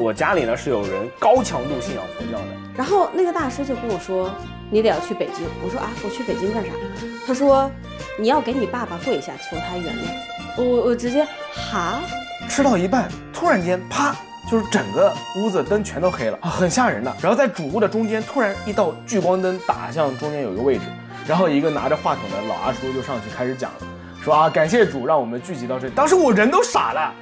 我家里呢是有人高强度信仰佛教的，然后那个大师就跟我说，你得要去北京。我说啊，我去北京干啥？他说，你要给你爸爸跪下求他原谅。我我直接哈，吃到一半，突然间啪，就是整个屋子灯全都黑了，很吓人的。然后在主屋的中间，突然一道聚光灯打向中间有一个位置，然后一个拿着话筒的老阿叔就上去开始讲了，说啊，感谢主让我们聚集到这里。当时我人都傻了。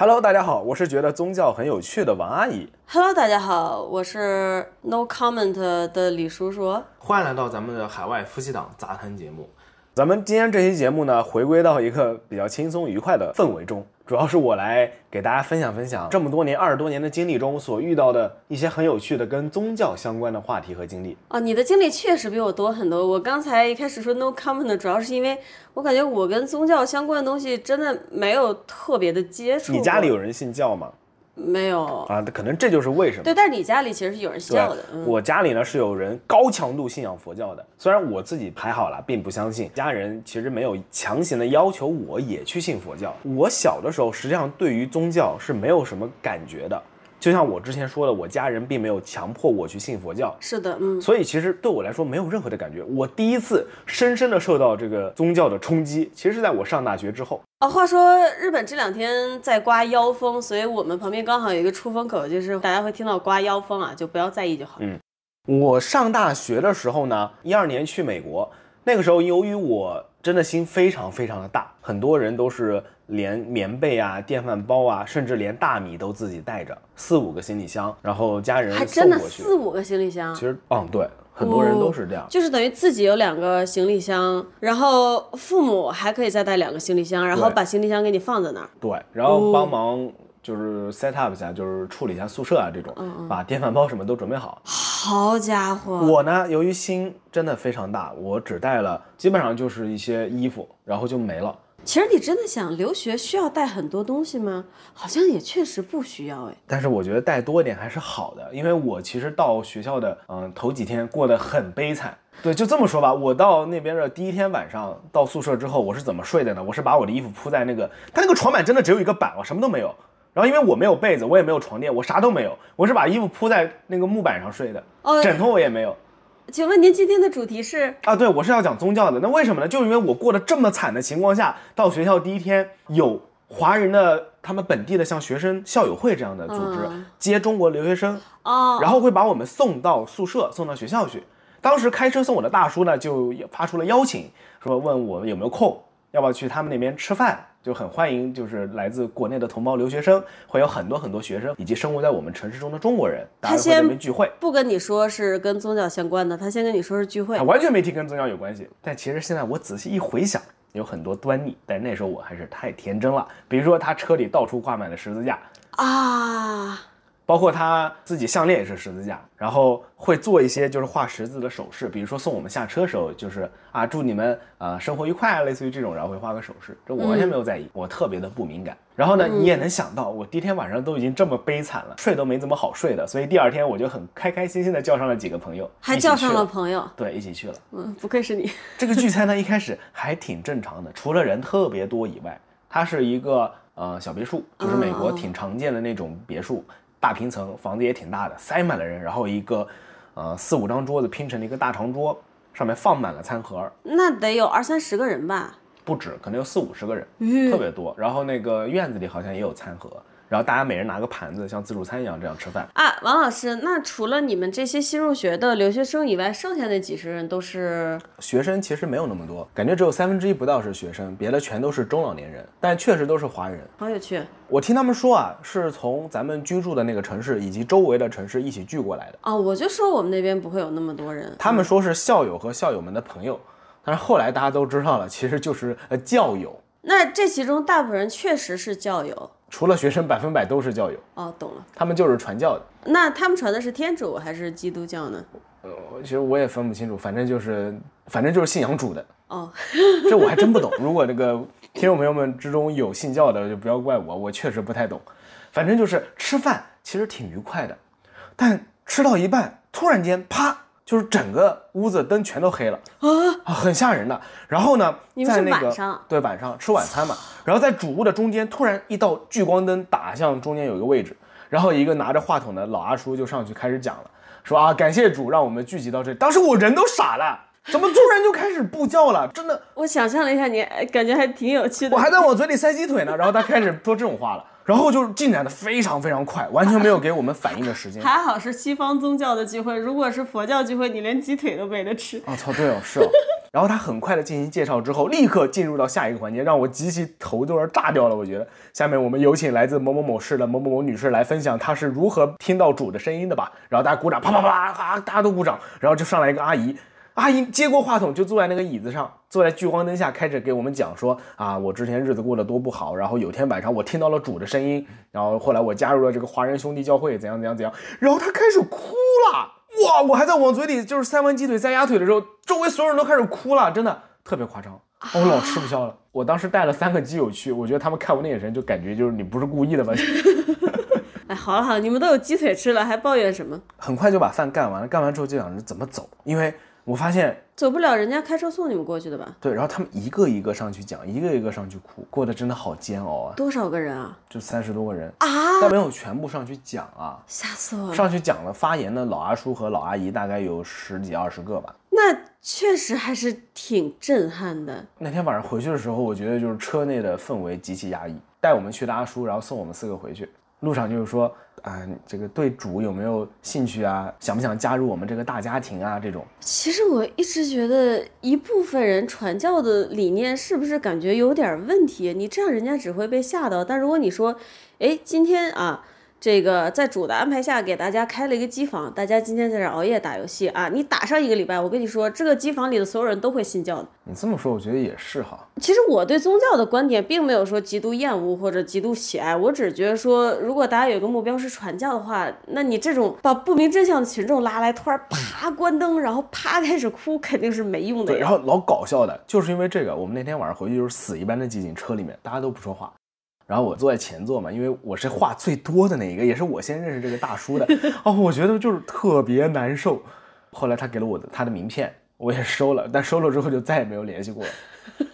Hello，大家好，我是觉得宗教很有趣的王阿姨。Hello，大家好，我是 No Comment 的李叔叔。欢迎来到咱们的海外夫妻档杂谈节目。咱们今天这期节目呢，回归到一个比较轻松愉快的氛围中，主要是我来给大家分享分享这么多年二十多年的经历中所遇到的一些很有趣的跟宗教相关的话题和经历。啊，你的经历确实比我多很多。我刚才一开始说 no comment，主要是因为我感觉我跟宗教相关的东西真的没有特别的接触。你家里有人信教吗？没有？啊，可能这就是为什么。对，但是你家里其实是有人信教的。嗯，我家里呢是有人高强度信仰佛教的，虽然我自己排好了，并不相信，家人其实没有强行的要求我也去信佛教。我小的时候实际上对于宗教是没有什么感觉的，就像我之前说的，我家人并没有强迫我去信佛教，是的，嗯，所以其实对我来说没有任何的感觉。我第一次深深的受到这个宗教的冲击，其实是在我上大学之后。哦，话说日本这两天在刮妖风，所以我们旁边刚好有一个出风口，就是大家会听到刮妖风啊，就不要在意就好。嗯，我上大学的时候呢，一二年去美国，那个时候由于我真的心非常非常的大，很多人都是连棉被啊、电饭煲啊，甚至连大米都自己带着，四五个行李箱，然后家人还真的。四五个行李箱其，实，嗯，对，很多人都是这样。就是等于自己有两个行李箱，然后父母还可以再带两个行李箱，然后把行李箱给你放在那儿。对，然后帮忙就是 set up 一下，就是处理一下宿舍啊这种，把电饭煲什么都准备好。好家伙！我呢，由于心真的非常大，我只带了基本上就是一些衣服，然后就没了。其实你真的想留学需要带很多东西吗？好像也确实不需要哎。但是我觉得带多一点还是好的，因为我其实到学校的嗯头几天过得很悲惨。对，就这么说吧，我到那边的第一天晚上到宿舍之后，我是怎么睡的呢？我是把我的衣服铺在那个，它那个床板真的只有一个板，我什么都没有。然后因为我没有被子，我也没有床垫，我啥都没有，我是把衣服铺在那个木板上睡的，哦枕头我也没有。请问您今天的主题是？啊，对，我是要讲宗教的。那为什么呢？就是因为我过得这么惨的情况下，到学校第一天有华人的他们本地的像学生校友会这样的组织、嗯接中国留学生，哦，然后会把我们送到宿舍，送到学校去。当时开车送我的大叔呢，就发出了邀请，说问我有没有空，要不要去他们那边吃饭，就很欢迎，就是来自国内的同胞留学生，会有很多很多学生以及生活在我们城市中的中国人，大家会在他先那边聚会。不跟你说是跟宗教相关的，他先跟你说是聚会他。完全没提跟宗教有关系。但其实现在我仔细一回想，有很多端倪。但那时候我还是太天真了。比如说他车里到处挂满了十字架，啊，包括他自己项链也是十字架，然后会做一些就是画十字的手势，比如说送我们下车的时候，就是啊祝你们啊、生活愉快，类似于这种，然后会画个手势。这我完全没有在意，我特别的不敏感。然后呢，你也能想到，我第一天晚上都已经这么悲惨了，睡都没怎么好睡的，所以第二天我就很开开心心的叫上了几个朋友，还叫上了朋友。对，一起去了。嗯，不愧是你。这个聚餐呢，一开始还挺正常的，除了人特别多以外，它是一个呃小别墅，就是美国挺常见的那种别墅，大平层，房子也挺大的，塞满了人，然后一个呃四五张桌子拼成了一个大长桌，上面放满了餐盒，那得有二三十个人吧？不止，可能有四五十个人，嗯特别多。然后那个院子里好像也有餐盒，然后大家每人拿个盘子，像自助餐一样这样吃饭。啊，王老师，那除了你们这些新入学的留学生以外，剩下那几十人都是学生其实没有那么多，感觉只有三分之一不到是学生，别的全都是中老年人，但确实都是华人。好有趣我听他们说啊，是从咱们居住的那个城市以及周围的城市一起聚过来的。哦！我就说我们那边不会有那么多人。他们说是校友和校友们的朋友，但是后来大家都知道了，其实就是呃教友。那这其中大部分人确实是教友。除了学生，百分百都是教友，哦，懂了。他们就是传教的。那他们传的是天主还是基督教呢？呃，其实我也分不清楚，反正就是，反正就是信仰主的。哦，这我还真不懂。如果这个听众朋友们之中有信教的，就不要怪我，我确实不太懂。反正就是吃饭其实挺愉快的，但吃到一半，突然间啪就是整个屋子灯全都黑了啊，很吓人的。然后呢，在那个晚上对晚上吃晚餐嘛，然后在主屋的中间突然一道聚光灯打向中间有一个位置，然后一个拿着话筒的老阿叔就上去开始讲了，说啊感谢主让我们聚集到这里。当时我人都傻了，怎么突然就开始布教了？真的，我想象了一下你，哎感觉还挺有趣的。我还在往嘴里塞鸡腿呢，然后他开始说这种话了，然后就进展的非常非常快，完全没有给我们反应的时间。还好是西方宗教的聚会，如果是佛教聚会，你连鸡腿都没得吃。哦，操，对哦，是哦。然后他很快的进行介绍之后，立刻进入到下一个环节，让我极其头都要炸掉了。我觉得，下面我们有请来自某某某市的某某某女士来分享她是如何听到主的声音的吧。然后大家鼓掌，啪啪啪啪，大家都鼓掌。然后就上来一个阿姨，阿姨接过话筒就坐在那个椅子上，坐在聚光灯下，开始给我们讲说啊，我之前日子过得多不好，然后有天晚上我听到了主的声音，然后后来我加入了这个华人兄弟教会，怎样怎样怎样。然后他开始哭了。哇！我还在往嘴里就是塞完鸡腿、塞鸭腿的时候，周围所有人都开始哭了，真的特别夸张，我老吃不消了。我当时带了三个基友去，我觉得他们看我那眼神就感觉就是你不是故意的吧？哎，好了好了，你们都有鸡腿吃了，还抱怨什么？很快就把饭干完了，干完之后就想着怎么走，因为我发现走不了，人家开车送你们过去的吧？对，然后他们一个一个上去讲，一个一个上去哭，过得真的好煎熬啊！多少个人啊？就三十多个人啊！但没有全部上去讲啊，吓死我了！上去讲了发言的老阿叔和老阿姨大概有十几二十个吧。那确实还是挺震撼的。那天晚上回去的时候，我觉得就是车内的氛围极其压抑。带我们去的阿叔，然后送我们四个回去，路上就是说，啊、这个对主有没有兴趣啊？想不想加入我们这个大家庭啊？这种其实我一直觉得，一部分人传教的理念是不是感觉有点问题？你这样人家只会被吓到。但如果你说，哎，今天啊，这个在主的安排下给大家开了一个机房，大家今天在这儿熬夜打游戏啊，你打上一个礼拜，我跟你说，这个机房里的所有人都会信教的。你这么说，我觉得也是哈。其实我对宗教的观点并没有说极度厌恶或者极度喜爱，我只是觉得说，如果大家有一个目标是传教的话，那你这种把不明真相的群众拉来，突然啪 关灯，然后啪开始哭，肯定是没用的对，然后老搞笑的，就是因为这个，我们那天晚上回去就是死一般的寂静，车里面大家都不说话。然后我坐在前座嘛，因为我是话最多的那一个，也是我先认识这个大叔的。哦，我觉得就是特别难受。后来他给了我的他的名片，我也收了，但收了之后就再也没有联系过了。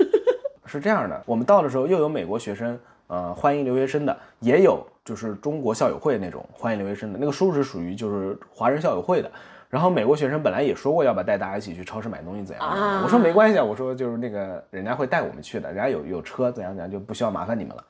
是这样的，我们到的时候又有美国学生，呃，欢迎留学生的，也有就是中国校友会那种欢迎留学生的。那个叔是属于就是华人校友会的。然后美国学生本来也说过要不要带大家一起去超市买东西怎样怎样啊我说没关系啊，我说就是那个人家会带我们去的，人家有有车怎样怎样，就不需要麻烦你们了。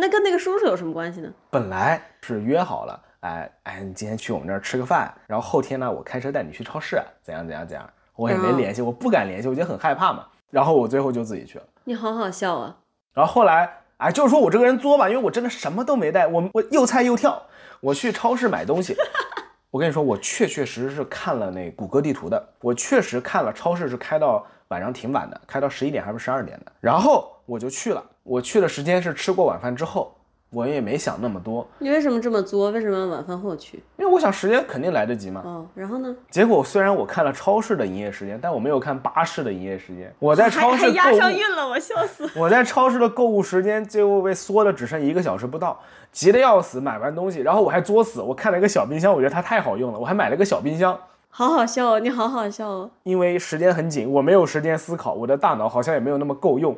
那跟那个叔叔有什么关系呢？本来是约好了，哎哎，你今天去我们这儿吃个饭，然后后天呢，我开车带你去超市，怎样怎样怎样。我也没嗯联系，我不敢联系，我觉得很害怕嘛。然后我最后就自己去了。你好好笑啊！然后后来，哎，就是说我这个人作吧，因为我真的什么都没带，我我又菜又跳，我去超市买东西。我跟你说，我确确实实是看了那谷歌地图的，我确实看了超市是开到晚上挺晚的，开到十一点还是十二点的。然后我就去了，我去的时间是吃过晚饭之后，我也没想那么多，你为什么这么作？为什么要晚饭后去？因为我想时间肯定来得及嘛。哦，然后呢？结果虽然我看了超市的营业时间，但我没有看巴士的营业时间。我在 超市购押上物，韵了，我笑死。我在超市的购物时间最后被缩的只剩一个小时不到，急得要死。买完东西，然后我还作死，我看了一个小冰箱，我觉得它太好用了，我还买了个小冰箱。好好笑哦，你好好笑哦。因为时间很紧，我没有时间思考，我的大脑好像也没有那么够用。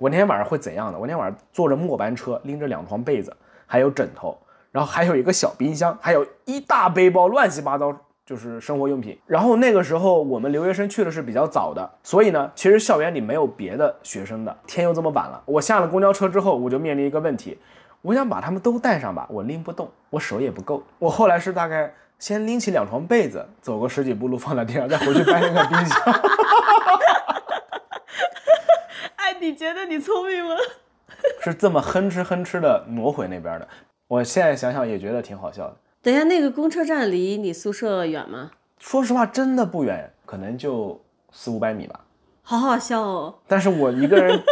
我那天晚上会怎样的？我那天晚上坐着末班车，拎着两床被子，还有枕头，然后还有一个小冰箱，还有一大背包乱七八糟，就是生活用品。然后那个时候我们留学生去的是比较早的，所以呢，其实校园里没有别的学生的。天又这么晚了，我下了公交车之后，我就面临一个问题，我想把他们都带上吧，我拎不动，我手也不够。我后来是大概先拎起两床被子，走个十几步路放在地上，再回去搬那个冰箱。哎，你觉得你聪明吗？是这么哼哧哼哧的挪回那边的。我现在想想也觉得挺好笑的。等一下，那个公车站离你宿舍远吗？说实话，真的不远，可能就四五百米吧。好好笑哦。但是我一个人，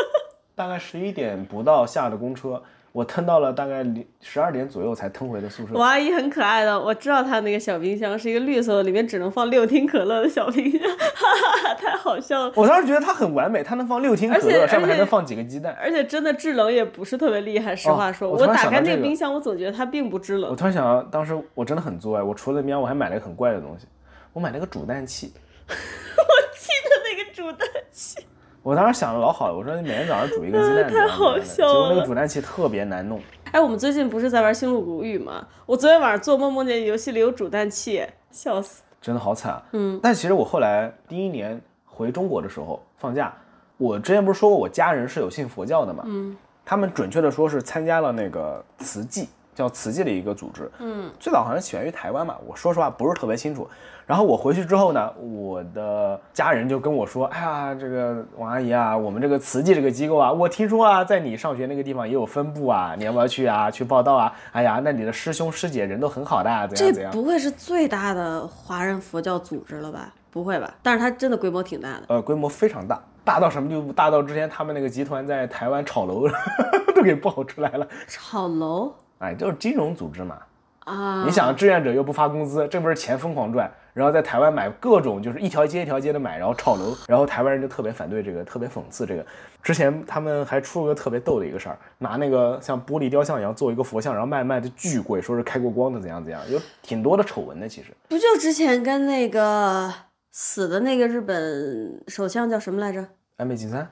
大概十一点不到下的公车，我腾到了大概十二点左右才腾回的宿舍我。阿姨很可爱的，我知道她那个小冰箱是一个绿色的，里面只能放六听可乐的小冰箱，哈哈，太好笑了。我当时觉得它很完美，它能放六听可乐，上面还能放几个鸡蛋。而且真的制冷也不是特别厉害，实话说，哦我打开那个冰箱，我总觉得它并不制冷。我突然想到，当时我真的很作哎，我除了冰箱，我还买了一个很怪的东西，我买了个煮蛋器。我记得那个煮蛋器，我当时想的老好了，我说你每天早上煮一个鸡蛋，太好笑了结果那个煮蛋器特别难弄。哎，我们最近不是在玩《星露谷物语》吗？我昨天晚上做梦梦见游戏里有煮蛋器，笑死。真的好惨啊！嗯，但其实我后来第一年回中国的时候放假，我之前不是说过我家人是有信佛教的嘛？嗯，他们准确的说是参加了那个慈济，叫慈济的一个组织。嗯，最早好像起源于台湾嘛，我说实话不是特别清楚。然后我回去之后呢，我的家人就跟我说：“哎呀，这个王阿姨啊，我们这个慈济这个机构啊，我听说啊，在你上学那个地方也有分部啊，你要不要去啊？去报道啊？哎呀，那你的师兄师姐人都很好的啊，怎样怎样。”这不会是最大的华人佛教组织了吧？不会吧？但是它真的规模挺大的。呃，规模非常大，大到什么地步？大到之前他们那个集团在台湾炒楼 都给爆出来了。炒楼哎，就是金融组织嘛。啊！你想，志愿者又不发工资，这不是钱疯狂赚，然后在台湾买各种就是一条街一条街的买，然后炒楼，然后台湾人就特别反对这个，特别讽刺这个。之前他们还出了个特别逗的一个事儿，拿那个像玻璃雕像一样做一个佛像，然后卖卖的巨贵，说是开过光的，怎样怎样，有挺多的丑闻的。其实不就之前跟那个死的那个日本首相叫什么来着？安倍晋三。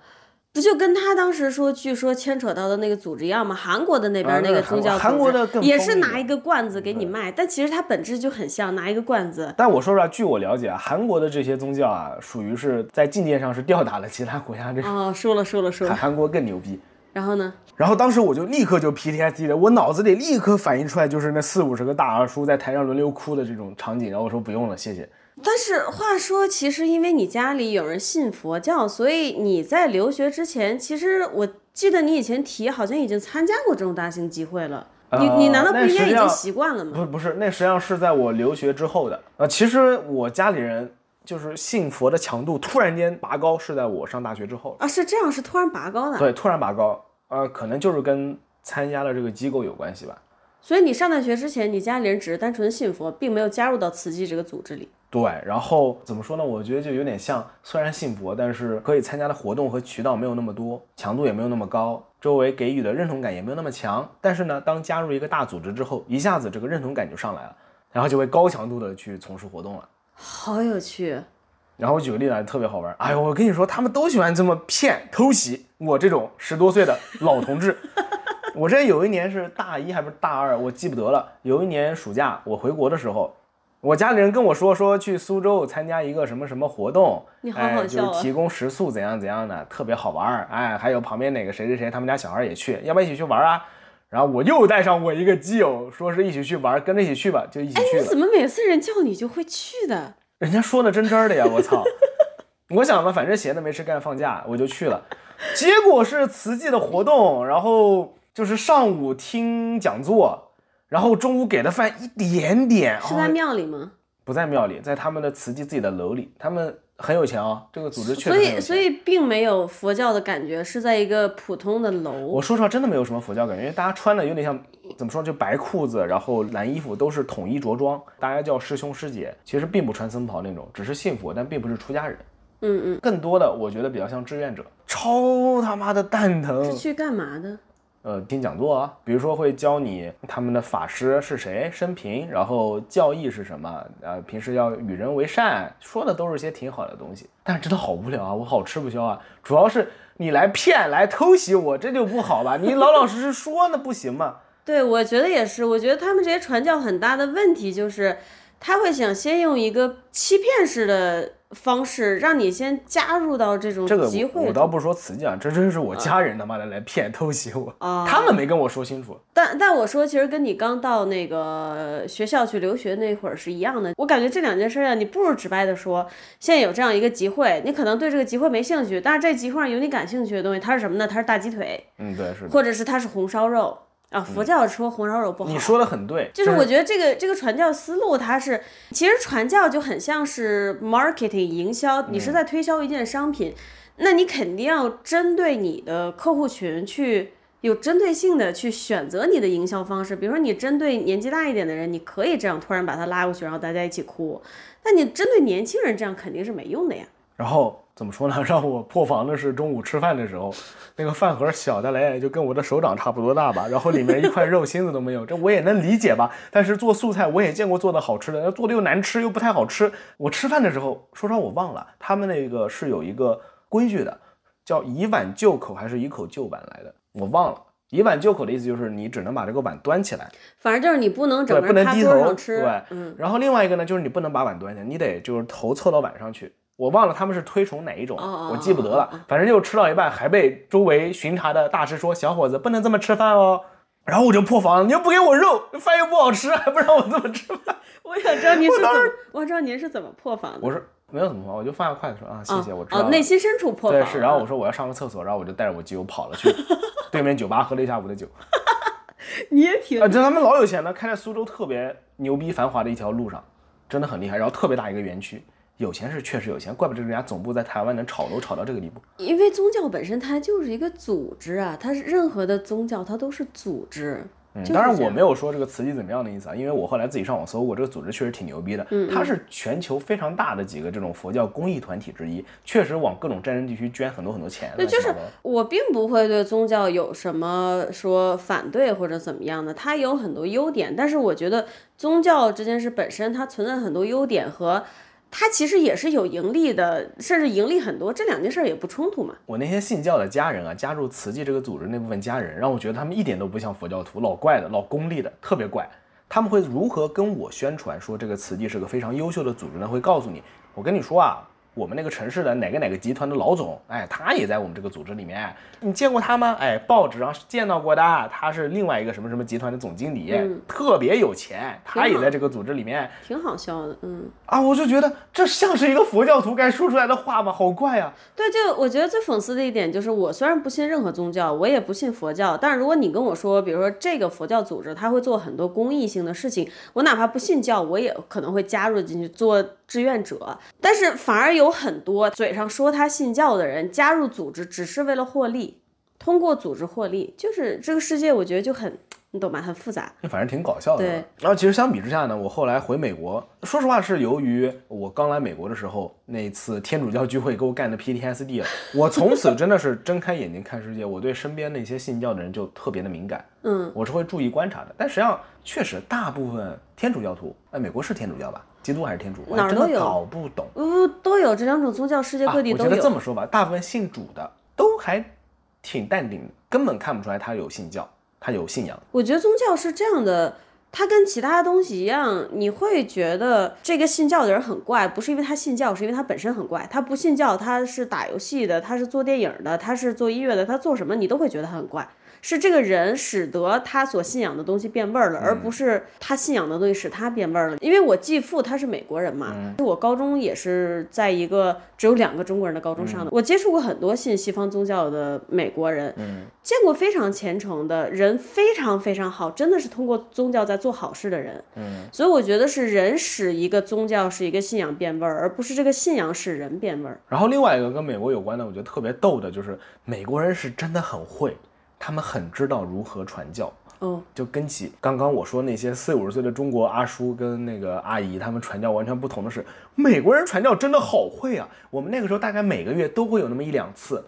不就跟他当时说，据说牵扯到的那个组织一样吗？韩国的那边啊那个宗教组织韩国的更也是拿一个罐子给你卖，但其实它本质就很像拿一个罐子。但我说实话，据我了解啊，韩国的这些宗教啊，属于是在境界上是吊打了其他国家，这哦，说了说了说了，韩韩国更牛逼。然后呢？然后当时我就立刻就 PTSD 的，我脑子里立刻反映出来就是那四五十个大二叔在台上轮流哭的这种场景，然后我说不用了，谢谢。但是话说，其实因为你家里有人信佛教，所以你在留学之前，其实我记得你以前提好像已经参加过这种大型集会了。你呃你难道不应该已经习惯了吗？不是不是，那实际上是在我留学之后的。呃，其实我家里人就是信佛的强度突然间拔高，是在我上大学之后。啊，是这样，是突然拔高的。对，突然拔高，呃，可能就是跟参加了这个机构有关系吧。所以你上大学之前，你家里人只是单纯信佛，并没有加入到慈济这个组织里。对，然后怎么说呢？我觉得就有点像，虽然信佛，但是可以参加的活动和渠道没有那么多，强度也没有那么高，周围给予的认同感也没有那么强。但是呢，当加入一个大组织之后，一下子这个认同感就上来了，然后就会高强度的去从事活动了。好有趣，然后我举个例子啊，特别好玩。哎呦，我跟你说，他们都喜欢这么骗偷袭我这种十多岁的老同志。我这有一年是大一还不是大二，我记不得了。有一年暑假我回国的时候，我家里人跟我说说去苏州参加一个什么什么活动，你好好哎，笑啊就是提供食宿怎样怎样的，特别好玩儿。哎，还有旁边哪个谁谁谁他们家小孩也去，要不要一起去玩啊？然后我又带上我一个基友，说是一起去玩，跟着一起去吧，就一起去了。你怎么每次人叫你就会去的？人家说的真真儿的呀，我操！我想吧，反正闲的没事干，放假我就去了。结果是慈济的活动，然后就是上午听讲座，然后中午给的饭一点点，是在哦、庙里吗？不在庙里，在他们的慈济自己的楼里，他们很有钱啊、这个组织确实所以。所以并没有佛教的感觉，是在一个普通的楼。我说实话，真的没有什么佛教感觉，因为大家穿的有点像怎么说，就白裤子，然后蓝衣服，都是统一着装，大家叫师兄师姐，其实并不穿僧袍那种，只是信佛，但并不是出家人。嗯嗯，更多的我觉得比较像志愿者，超他妈的蛋疼是。去干嘛的？呃，听讲座啊，比如说会教你他们的法师是谁，生平，然后教义是什么，呃，平时要与人为善，说的都是些挺好的东西，但是真的好无聊啊，我好吃不消啊。主要是你来骗来偷袭我，这就不好吧？你老老实实说那不行吗？对，我觉得也是。我觉得他们这些传教很大的问题就是，他会想先用一个欺骗式的方式，让你先加入到这种这个集会。我我倒不说慈济啊，这真是我家人他妈的来骗偷袭我，啊 他们没跟我说清楚。但但我说，其实跟你刚到那个学校去留学那会儿是一样的。我感觉这两件事儿啊，你不如直白的说，现在有这样一个集会，你可能对这个集会没兴趣，但是这集会上有你感兴趣的东西，它是什么呢？它是大鸡腿，嗯，对，是的，或者是它是红烧肉啊。佛教说红烧肉不好，你说的很对，就是我觉得这个这个传教思路，它是其实传教就很像是 marketing 营销，你是在推销一件商品，那你肯定要针对你的客户群去有针对性的去选择你的营销方式。比如说你针对年纪大一点的人，你可以这样突然把他拉过去，然后大家一起哭。但你针对年轻人这样肯定是没用的呀。然后怎么说呢？让我破防的是中午吃饭的时候，那个饭盒小的嘞，就跟我的手掌差不多大吧，然后里面一块肉心子都没有，这我也能理解吧。但是做素菜我也见过做的好吃的，那做的又难吃又不太好吃。我吃饭的时候，说实话我忘了，他们那个是有一个规矩的，叫以碗就口还是以口就碗来的，我忘了。以碗就口的意思就是你只能把这个碗端起来，反正就是你不能整对，个人趴不能低头，桌上吃。对，嗯，然后另外一个呢，就是你不能把碗端起来，你得就是头凑到碗上去。我忘了他们是推崇哪一种，我记不得了。反正就吃到一半，还被周围巡查的大师说：“小伙子，不能这么吃饭哦。”然后我就破防了，你又不给我肉，饭又不好吃，还不让我这么吃饭。我想知道您是怎么我想知道您是怎么破防的。我说没有怎么破，我就放下筷子说啊，谢谢，我知道哦，内心深处破防了。对是，然后我说我要上个厕所，然后我就带着我基友跑了去 对面酒吧喝了一下午的酒。你也挺啊，这他们老有钱了，开在苏州特别牛逼繁华的一条路上，真的很厉害。然后特别大一个园区，有钱是确实有钱，怪不得人家总部在台湾能炒楼炒到这个地步。因为宗教本身它就是一个组织啊，它是任何的宗教它都是组织。嗯，当然我没有说这个慈济怎么样的意思啊，因为我后来自己上网搜过，这个组织确实挺牛逼的。嗯它是全球非常大的几个这种佛教公益团体之一，确实往各种战争地区捐很多很多钱。对，就是我并不会对宗教有什么说反对或者怎么样的，它有很多优点，但是我觉得宗教这件事本身它存在很多优点和它其实也是有盈利的，甚至盈利很多，这两件事也不冲突嘛。我那些信教的家人啊，加入慈济这个组织那部分家人，让我觉得他们一点都不像佛教徒，老怪的，老功利的，特别怪。他们会如何跟我宣传说这个慈济是个非常优秀的组织呢？会告诉你，我跟你说啊，我们那个城市的哪个哪个集团的老总，哎，他也在我们这个组织里面，你见过他吗？哎，报纸上是见到过的，他是另外一个什么什么集团的总经理，特别有钱，他也在这个组织里面挺好笑的，嗯，啊，我就觉得这像是一个佛教徒该说出来的话吗？好怪啊！对，就我觉得最讽刺的一点就是，我虽然不信任何宗教，我也不信佛教，但是如果你跟我说，比如说这个佛教组织，他会做很多公益性的事情，我哪怕不信教，我也可能会加入进去做志愿者。但是反而有很多嘴上说他信教的人加入组织，只是为了获利，通过组织获利，就是这个世界，我觉得就很，你懂吗？很复杂。反正挺搞笑的。对。然后其实相比之下呢，我后来回美国，说实话是由于我刚来美国的时候那一次天主教聚会给我干的 PTSD 了，我从此真的是睁开眼睛看世界，我对身边那些信教的人就特别的敏感。嗯，我是会注意观察的。但实际上确实大部分天主教徒，哎，美国是天主教吧？基督还是天主？哪儿都有搞不懂。呃，都有这两种宗教，世界各地啊、我觉都有。得这么说吧，大部分信主的都还挺淡定的，根本看不出来他有信教，他有信仰。我觉得宗教是这样的，它跟其他东西一样，你会觉得这个信教的人很怪，不是因为他信教，是因为他本身很怪。他不信教，他是打游戏的，他是做电影的，他是做音乐的，他做什么你都会觉得他很怪。是这个人使得他所信仰的东西变味儿了，而不是他信仰的东西使他变味儿了。因为我继父他是美国人嘛，我高中也是在一个只有两个中国人的高中上的，我接触过很多信西方宗教的美国人，见过非常虔诚的人，非常非常好，真的是通过宗教在做好事的人。嗯，所以我觉得是人使一个宗教使一个信仰变味儿，而不是这个信仰使人变味儿。然后另外一个跟美国有关的，我觉得特别逗的就是美国人是真的很会，他们很知道如何传教。嗯，就跟起刚刚我说那些四五十岁的中国阿叔跟那个阿姨他们传教完全不同的是，美国人传教真的好会啊！我们那个时候大概每个月都会有那么一两次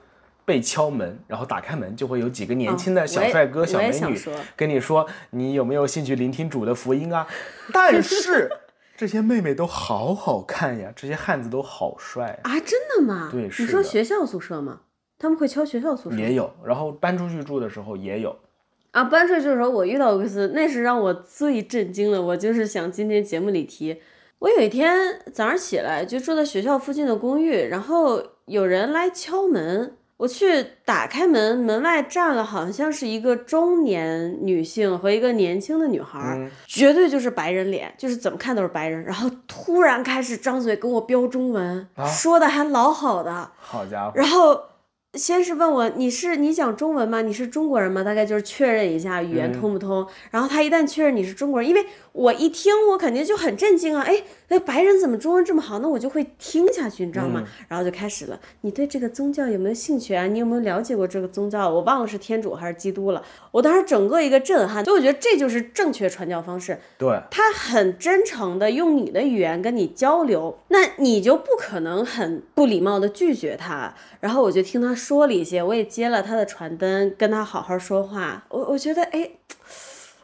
被敲门，然后打开门就会有几个年轻的小帅哥、小美女跟你说你有没有兴趣聆听主的福音啊？但是 这些妹妹都好好看呀，这些汉子都好帅啊，啊，真的吗？对是你说学校宿舍吗？他们会敲学校宿舍也有，然后搬出去住的时候也有。啊？搬出去的时候我遇到过一次，那是让我最震惊的。我就是想今天节目里提，我有一天早上起来就住在学校附近的公寓，然后有人来敲门，我去打开门，门外站了好像是一个中年女性和一个年轻的女孩绝对就是白人脸，就是怎么看都是白人，然后突然开始张嘴跟我飙中文，啊说的还老好的，好家伙，然后先是问我你是你讲中文吗？你是中国人吗？大概就是确认一下语言通不通。然后他一旦确认你是中国人，因为我一听我肯定就很震惊啊！哎，那白人怎么中文这么好？那我就会听下去，你知道吗？然后就开始了，你对这个宗教有没有兴趣啊？你有没有了解过这个宗教？我忘了是天主还是基督了。我当时整个一个震撼，所以我觉得这就是正确传教方式。对，他很真诚的用你的语言跟你交流，那你就不可能很不礼貌的拒绝他。然后我就听他说了一些，我也接了他的传单，跟他好好说话。我我觉得哎，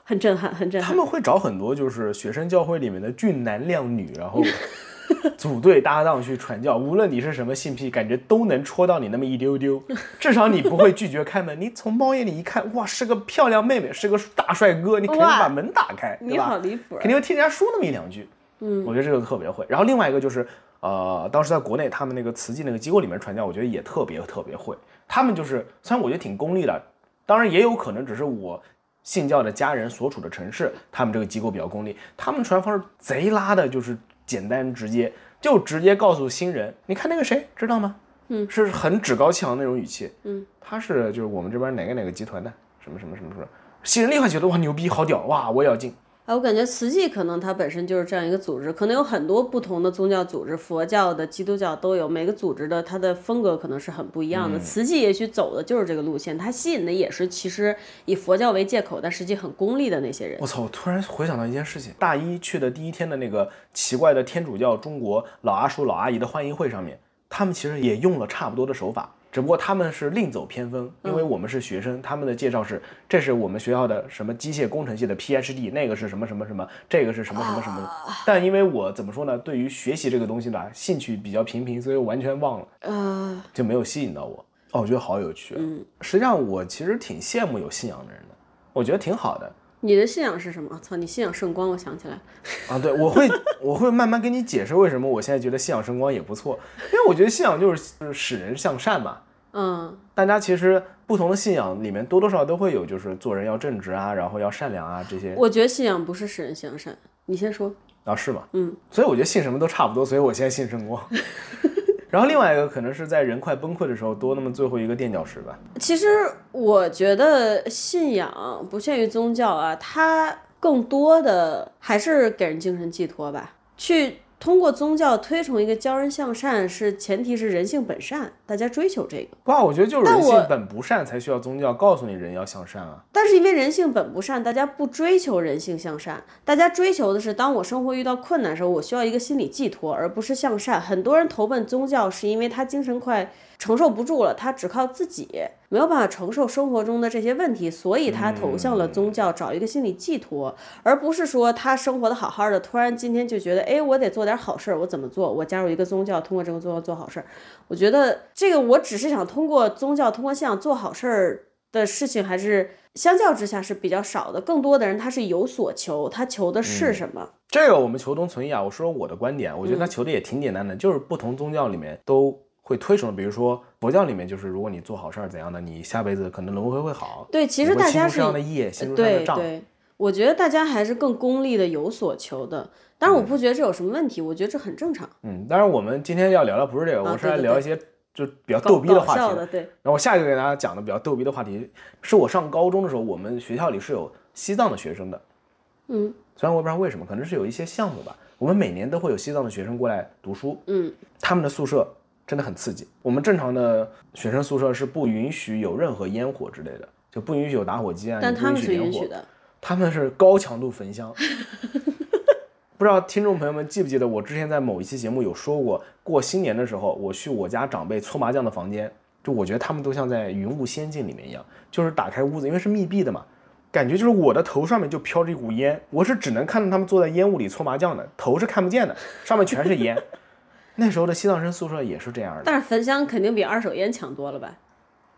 很震撼，很震撼。他们会找很多就是学生教会里面的俊男靓女，然后 组队搭档去传教。无论你是什么性癖，感觉都能戳到你那么一丢丢。至少你不会拒绝开门。你从猫眼里一看，哇，是个漂亮妹妹，是个大帅哥，你肯定把门打开，对你好？离谱啊，肯定会听人家说那么一两句。嗯，我觉得这个特别会。然后另外一个就是，呃，当时在国内他们那个慈济那个机构里面传教，我觉得也特别特别会。他们就是虽然我觉得挺功利的，当然也有可能只是我信教的家人所处的城市，他们这个机构比较功利，他们传方式贼拉的，就是简单直接，就直接告诉新人，你看那个谁知道吗？嗯，是很趾高气昂那种语气。嗯，他是就是我们这边哪个哪个集团的，什么什么什么什么，新人立刻觉得哇牛逼好屌哇，我也要进。哎，我感觉慈济可能它本身就是这样一个组织，可能有很多不同的宗教组织，佛教的、基督教都有，每个组织的它的风格可能是很不一样的。慈济也许走的就是这个路线，它吸引的也是其实以佛教为借口，但实际很功利的那些人。我操！我突然回想到一件事情，大一去的第一天的那个奇怪的天主教中国老阿叔老阿姨的欢迎会上面，他们其实也用了差不多的手法，只不过他们是另走偏锋，因为我们是学生，他们的介绍是这是我们学校的什么机械工程系的 PhD，那个是什么什么什么，这个是什么什么什么。但因为我怎么说呢，对于学习这个东西吧，兴趣比较平平，所以完全忘了，呃，就没有吸引到我。哦，我觉得好有趣、啊。嗯，实际上我其实挺羡慕有信仰的人的，我觉得挺好的。你的信仰是什么？操，你信仰圣光，我想起来。啊，对，我会我会慢慢跟你解释为什么我现在觉得信仰圣光也不错，因为我觉得信仰就是就是使人向善嘛。嗯，大家其实不同的信仰里面多多少少都会有，就是做人要正直啊，然后要善良啊这些我觉得信仰不是使人向善。你先说。啊，是吗？嗯，所以我觉得信什么都差不多，所以我现在信圣光。然后另外一个可能是在人快崩溃的时候多那么最后一个垫脚石吧。其实我觉得信仰不限于宗教啊，它更多的还是给人精神寄托吧。去通过宗教推崇一个教人向善，是前提是人性本善，大家追求这个。不，我觉得就是人性本不善才需要宗教告诉你人要向善啊。但是因为人性本不善，大家不追求人性向善，大家追求的是，当我生活遇到困难的时候，我需要一个心理寄托，而不是向善。很多人投奔宗教，是因为他精神快承受不住了，他只靠自己，没有办法承受生活中的这些问题，所以他投向了宗教，找一个心理寄托，而不是说他生活的好好的，突然今天就觉得，哎，我得做点好事儿，我怎么做？我加入一个宗教，通过这个宗教做好事儿。我觉得这个我只是想通过宗教、通过信仰做好事儿的事情，还是相较之下是比较少的。更多的人他是有所求，他求的是什么？这个我们求同存异啊。我说我的观点，我觉得他求的也挺简单的，就是不同宗教里面都会推崇的，比如说佛教里面就是如果你做好事儿怎样的，你下辈子可能轮回会好。对，其实大家是这样的业，心中这样的账。对对，我觉得大家还是更功利的有所求的。当然，我不觉得这有什么问题，我觉得这很正常。嗯，当然我们今天要聊的不是这个，啊我是来聊一些就比较逗逼的话题的笑的，对，然后我下一个给大家讲的比较逗逼的话题，是我上高中的时候，我们学校里是有西藏的学生的。嗯虽然我也不知道为什么，可能是有一些项目吧。我们每年都会有西藏的学生过来读书，嗯，他们的宿舍真的很刺激。我们正常的学生宿舍是不允许有任何烟火之类的，就不允许有打火机啊，但也不他们是允允许点火。许的。他们是高强度焚香。不知道听众朋友们记不记得，我之前在某一期节目有说过，过新年的时候，我去我家长辈搓麻将的房间，就我觉得他们都像在云雾仙境里面一样，就是打开屋子，因为是密闭的嘛，感觉就是我的头上面就飘着一股烟，我是只能看到他们坐在烟雾里搓麻将的，头是看不见的，上面全是烟。那时候的西藏生宿舍也是这样的，但是焚香肯定比二手烟强多了吧？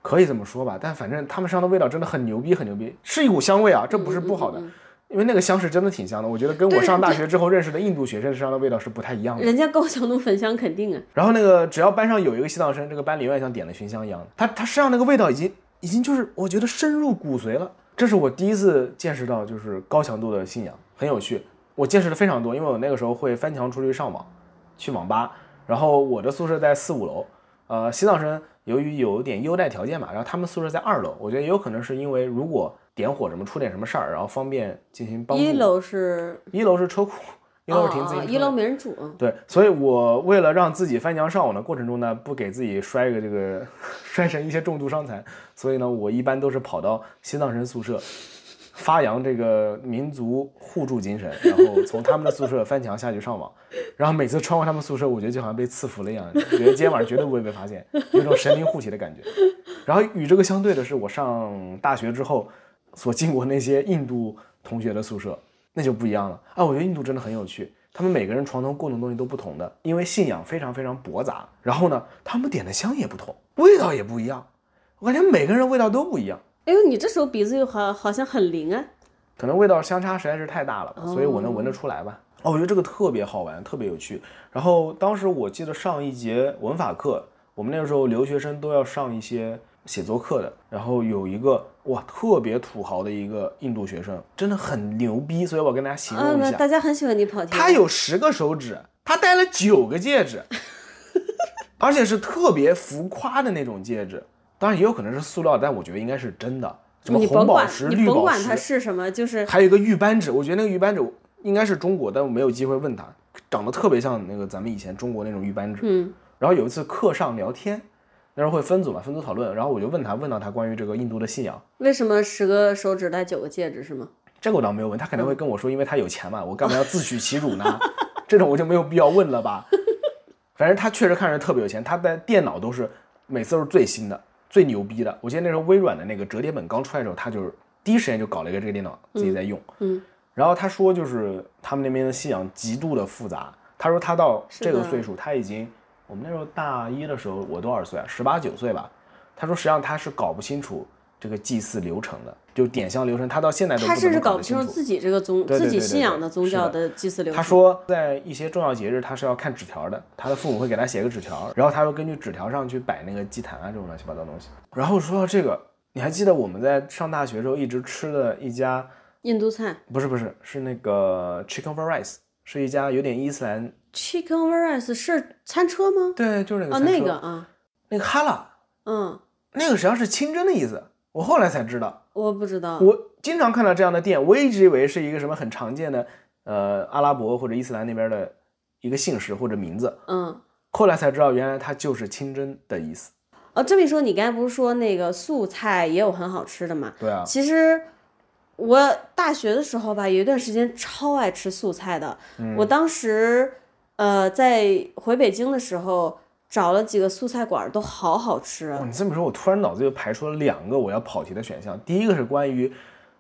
可以这么说吧，但反正他们上的味道真的很牛逼，很牛逼，是一股香味啊，这不是不好的，因为那个香是真的挺香的，我觉得跟我上大学之后认识的印度学生身上的味道是不太一样的。人家高强度焚香肯定啊。然后那个只要班上有一个西藏生，这个班里永远像点了熏香一样的，他他身上那个味道已经已经就是我觉得深入骨髓了。这是我第一次见识到就是高强度的信仰，很有趣。我见识的非常多，因为我那个时候会翻墙出去上网，去网吧。然后我的宿舍在四五楼，呃，西藏生由于有点优待条件嘛，然后他们宿舍在二楼，我觉得也有可能是因为如果点火什么出点什么事儿，然后方便进行帮助。一楼是一楼是车库，一楼是停自行车。哦一楼没人住。对，所以我为了让自己翻墙上网的过程中呢，不给自己摔个这个 摔成一些重度伤残，所以呢，我一般都是跑到西藏生宿舍，发扬这个民族互助精神，然后从他们的宿舍翻墙下去上网，然后每次穿过他们宿舍，我觉得就好像被赐福了一样，觉得今天晚上绝对不会被发现，有种神灵护体的感觉。然后与这个相对的是，我上大学之后所进过那些印度同学的宿舍，那就不一样了啊！我觉得印度真的很有趣，他们每个人床头供的东西都不同的，因为信仰非常非常驳杂。然后呢，他们点的香也不同，味道也不一样，我感觉每个人味道都不一样。哎呦，你这时候鼻子又好好像很灵啊！可能味道相差实在是太大了吧，所以我能闻得出来吧。哦，我觉得这个特别好玩，特别有趣。然后当时我记得上一节文法课，我们那个时候留学生都要上一些写作课的，然后有一个哇特别土豪的一个印度学生，真的很牛逼，所以我跟大家形啊，容一下，那大家很喜欢你跑题。他有十个手指，他戴了九个戒指，而且是特别浮夸的那种戒指。当然也有可能是塑料，但我觉得应该是真的。什么红宝石、你绿宝甭管它石，是什么，就是还有一个玉扳指，我觉得那个玉扳指应该是中国，但我没有机会问他，长得特别像那个咱们以前中国那种玉扳指。嗯，然后有一次课上聊天，那时候会分组嘛，分组讨论，然后我就问他，问到他关于这个印度的信仰，为什么十个手指戴九个戒指是吗？这个我倒没有问，他可能会跟我说，因为他有钱嘛，我干嘛要自取其辱呢？这种我就没有必要问了吧。反正他确实看着特别有钱，他的电脑都是每次都是最新的、最牛逼的。我记得那时候微软的那个折叠本刚出来的时候，他就是第一时间就搞了一个这个电脑自己在用。嗯，然后他说，就是他们那边的信仰极度的复杂。他说他到这个岁数，他已经我们那时候大一的时候，我多少岁啊？十八九岁吧。他说实际上他是搞不清楚这个祭祀流程的，就点香流程，他到现在都他甚至搞不清楚自己这个宗自己信仰的宗教的祭祀流程。他说，在一些重要节日，他是要看纸条的，他的父母会给他写个纸条，然后他会根据纸条上去摆那个祭坛啊这种乱七八糟东西。然后说到这个，你还记得我们在上大学时候一直吃的一家，印度菜不是不是，是那个 Chicken for Rice，是一家有点伊斯兰，Chicken for Rice 是餐车吗？对，就是那个哦，餐车那个啊，那个哈拉，嗯，那个实际上是清真的意思，我后来才知道。我不知道。我经常看到这样的店，我一直以为是一个什么很常见的，呃，阿拉伯或者伊斯兰那边的一个姓氏或者名字。嗯，后来才知道，原来它就是清真的意思。哦，这么一说，你刚才不是说那个素菜也有很好吃的吗？对啊，其实我大学的时候吧，有一段时间超爱吃素菜的。嗯我当时呃在回北京的时候，找了几个素菜馆儿，都好好吃你这么说，我突然脑子就排出了两个我要跑题的选项。第一个是关于，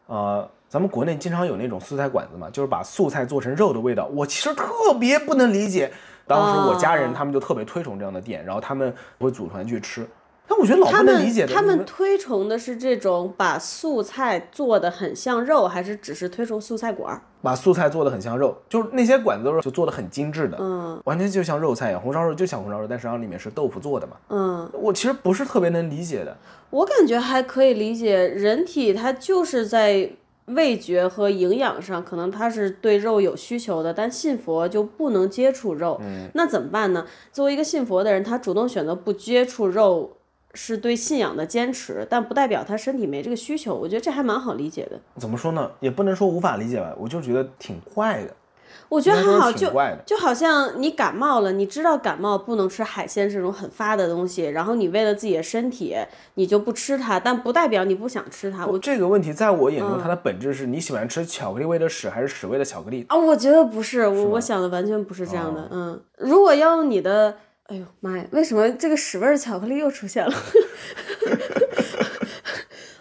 呃，咱们国内经常有那种素菜馆子嘛，就是把素菜做成肉的味道。我其实特别不能理解，当时我家人哦他们就特别推崇这样的店，然后他们会组团去吃。但我觉得老他们不能理解的，他们推崇的是这种把素菜做的很像肉，还是只是推崇素菜馆儿？把素菜做的很像肉，就是那些馆子就做的很精致的，嗯完全就像肉菜一样。红烧肉就像红烧肉，但实际上里面是豆腐做的嘛。嗯，我其实不是特别能理解的。我感觉还可以理解，人体它就是在味觉和营养上，可能它是对肉有需求的，但信佛就不能接触肉，嗯那怎么办呢？作为一个信佛的人，他主动选择不接触肉。是对信仰的坚持，但不代表他身体没这个需求。我觉得这还蛮好理解的。怎么说呢？也不能说无法理解吧，我就觉得挺怪的。我觉得应该说很好，就就好像你感冒了，你知道感冒不能吃海鲜这种很发的东西，然后你为了自己的身体，你就不吃它，但不代表你不想吃它。我这个问题在我眼嗯中，它的本质是你喜欢吃巧克力味的屎，还是屎味的巧克力？啊，我觉得不是，我我想的完全不是这样的。嗯，如果要用你的，哎呦妈呀，为什么这个屎味儿巧克力又出现了？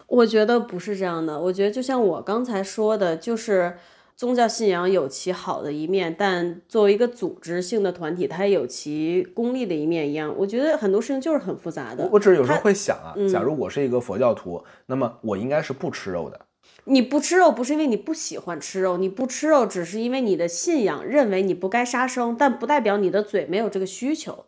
我觉得不是这样的。我觉得就像我刚才说的，就是宗教信仰有其好的一面，但作为一个组织性的团体，它也有其功利的一面一样。我觉得很多事情就是很复杂的我。我只是有时候会想啊，嗯假如我是一个佛教徒，那么我应该是不吃肉的。你不吃肉不是因为你不喜欢吃肉，你不吃肉只是因为你的信仰认为你不该杀生，但不代表你的嘴没有这个需求，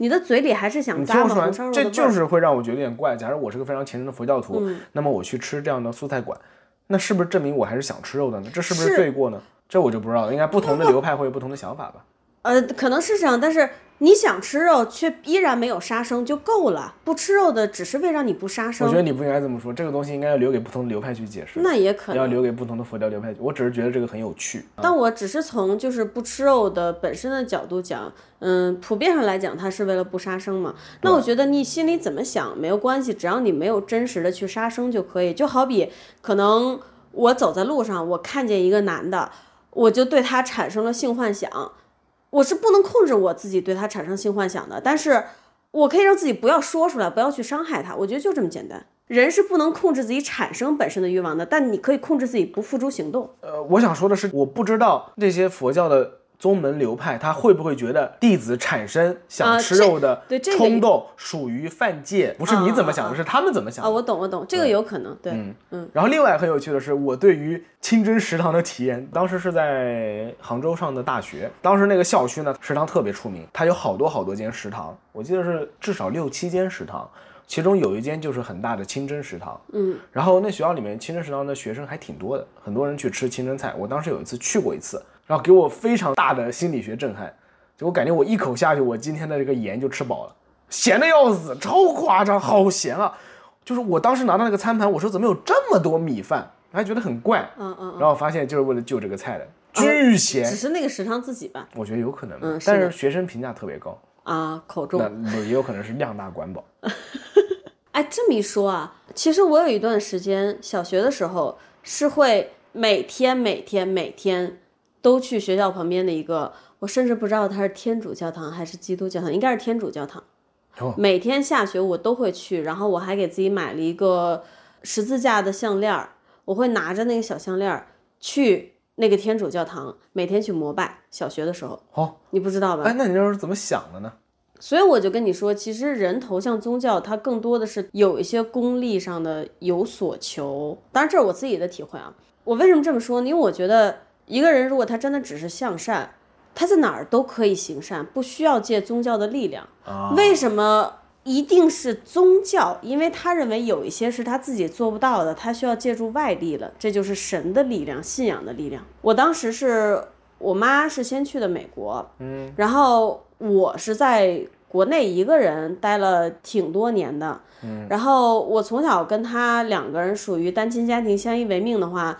你的嘴里还是想你听我说完咂摸红烧，肉这就是会让我觉得有点怪。假如我是个非常虔诚的佛教徒，那么我去吃这样的素菜馆，那是不是证明我还是想吃肉的呢？这是不是是罪过呢？这我就不知道了。应该不同的流派会有不同的想法吧。呃，可能是这样，但是你想吃肉，却依然没有杀生就够了。不吃肉的，只是为让你不杀生。我觉得你不应该这么说，这个东西应该要留给不同的流派去解释，那也可能要。留给不同的佛教流派。我只是觉得这个很有趣。但我只是从就是不吃肉的本身的角度讲，嗯，普遍上来讲，它是为了不杀生嘛。那我觉得你心里怎么想没有关系，只要你没有真实的去杀生就可以。就好比可能我走在路上，我看见一个男的，我就对他产生了性幻想，我是不能控制我自己对他产生性幻想的，但是我可以让自己不要说出来，不要去伤害他。我觉得就这么简单。人是不能控制自己产生本身的欲望的，但你可以控制自己不付诸行动。呃，我想说的是，我不知道那些佛教的宗门流派，他会不会觉得弟子产生想吃肉的冲动属于犯戒？不是你怎么想的，是他们怎么想啊，的。我懂，我懂，这个有可能，对，嗯嗯然后另外很有趣的是，我对于清真食堂的体验，当时是在杭州上的大学，当时那个校区呢，食堂特别出名，它有好多好多间食堂，我记得是至少六七间食堂，其中有一间就是很大的清真食堂。嗯，然后那学校里面清真食堂的学生还挺多的，很多人去吃清真菜。我当时有一次去过一次，然后给我非常大的心理学震撼，就我感觉我一口下去，我今天的这个盐就吃饱了，咸的要死，超夸张，好咸啊！就是我当时拿到那个餐盘，我说怎么有这么多米饭，还觉得很怪，嗯嗯，然后发现就是为了救这个菜的，巨咸，只是那个食堂自己吧，我觉得有可能，嗯但是学生评价特别高，啊，口重。那。也有可能是量大管饱。哎，这么一说啊，其实我有一段时间，小学的时候是会每天每天每天都去学校旁边的一个，我甚至不知道它是天主教堂还是基督教堂，应该是天主教堂。哦每天下学我都会去，然后我还给自己买了一个十字架的项链儿，我会拿着那个小项链儿去那个天主教堂，每天去膜拜。小学的时候，哦、你不知道吧？哎，那你那时候怎么想的呢？所以我就跟你说，其实人投向宗教，它更多的是有一些功利上的有所求。当然，这是我自己的体会啊。我为什么这么说呢？因为我觉得一个人如果他真的只是向善，他在哪儿都可以行善，不需要借宗教的力量。啊，为什么一定是宗教？因为他认为有一些是他自己做不到的，他需要借助外力了，这就是神的力量、信仰的力量。我当时是我妈是先去的美国，嗯，然后我是在国内一个人待了挺多年的，嗯，然后我从小跟他两个人属于单亲家庭，相依为命的话。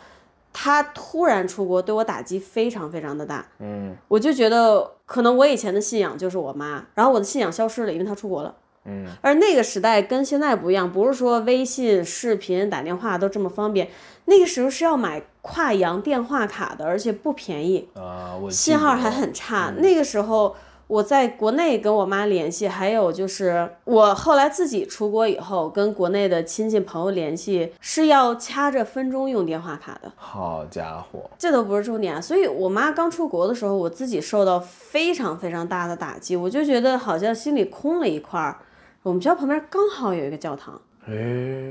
他突然出国，对我打击非常非常的大。嗯我就觉得可能我以前的信仰就是我妈，然后我的信仰消失了，因为她出国了。嗯，而那个时代跟现在不一样，不是说微信、视频、打电话都这么方便，那个时候是要买跨洋电话卡的，而且不便宜，啊，我信号还很差。那个时候我在国内跟我妈联系，还有就是我后来自己出国以后跟国内的亲戚朋友联系，是要掐着分钟用电话卡的。好家伙，这都不是重点啊，所以我妈刚出国的时候，我自己受到非常非常大的打击，我就觉得好像心里空了一块儿。我们学校旁边刚好有一个教堂，哎，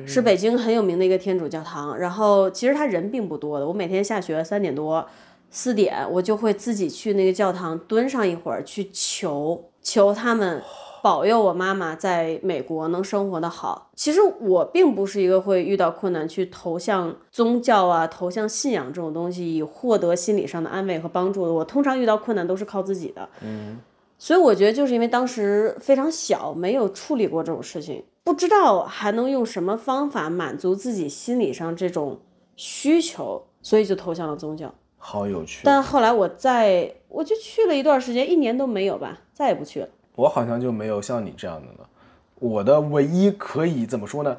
是北京很有名的一个天主教堂。然后其实他人并不多的，我每天下学三点多、四点，我就会自己去那个教堂蹲上一会儿，去求求他们保佑我妈妈在美国能生活的好。其实我并不是一个会遇到困难去投向宗教啊、投向信仰这种东西以获得心理上的安慰和帮助的。我通常遇到困难都是靠自己的。嗯，所以我觉得就是因为当时非常小，没有处理过这种事情，不知道还能用什么方法满足自己心理上这种需求，所以就投向了宗教。好有趣。但后来我在我就去了一段时间，一年都没有吧，再也不去了。我好像就没有像你这样的了。我的唯一可以怎么说呢？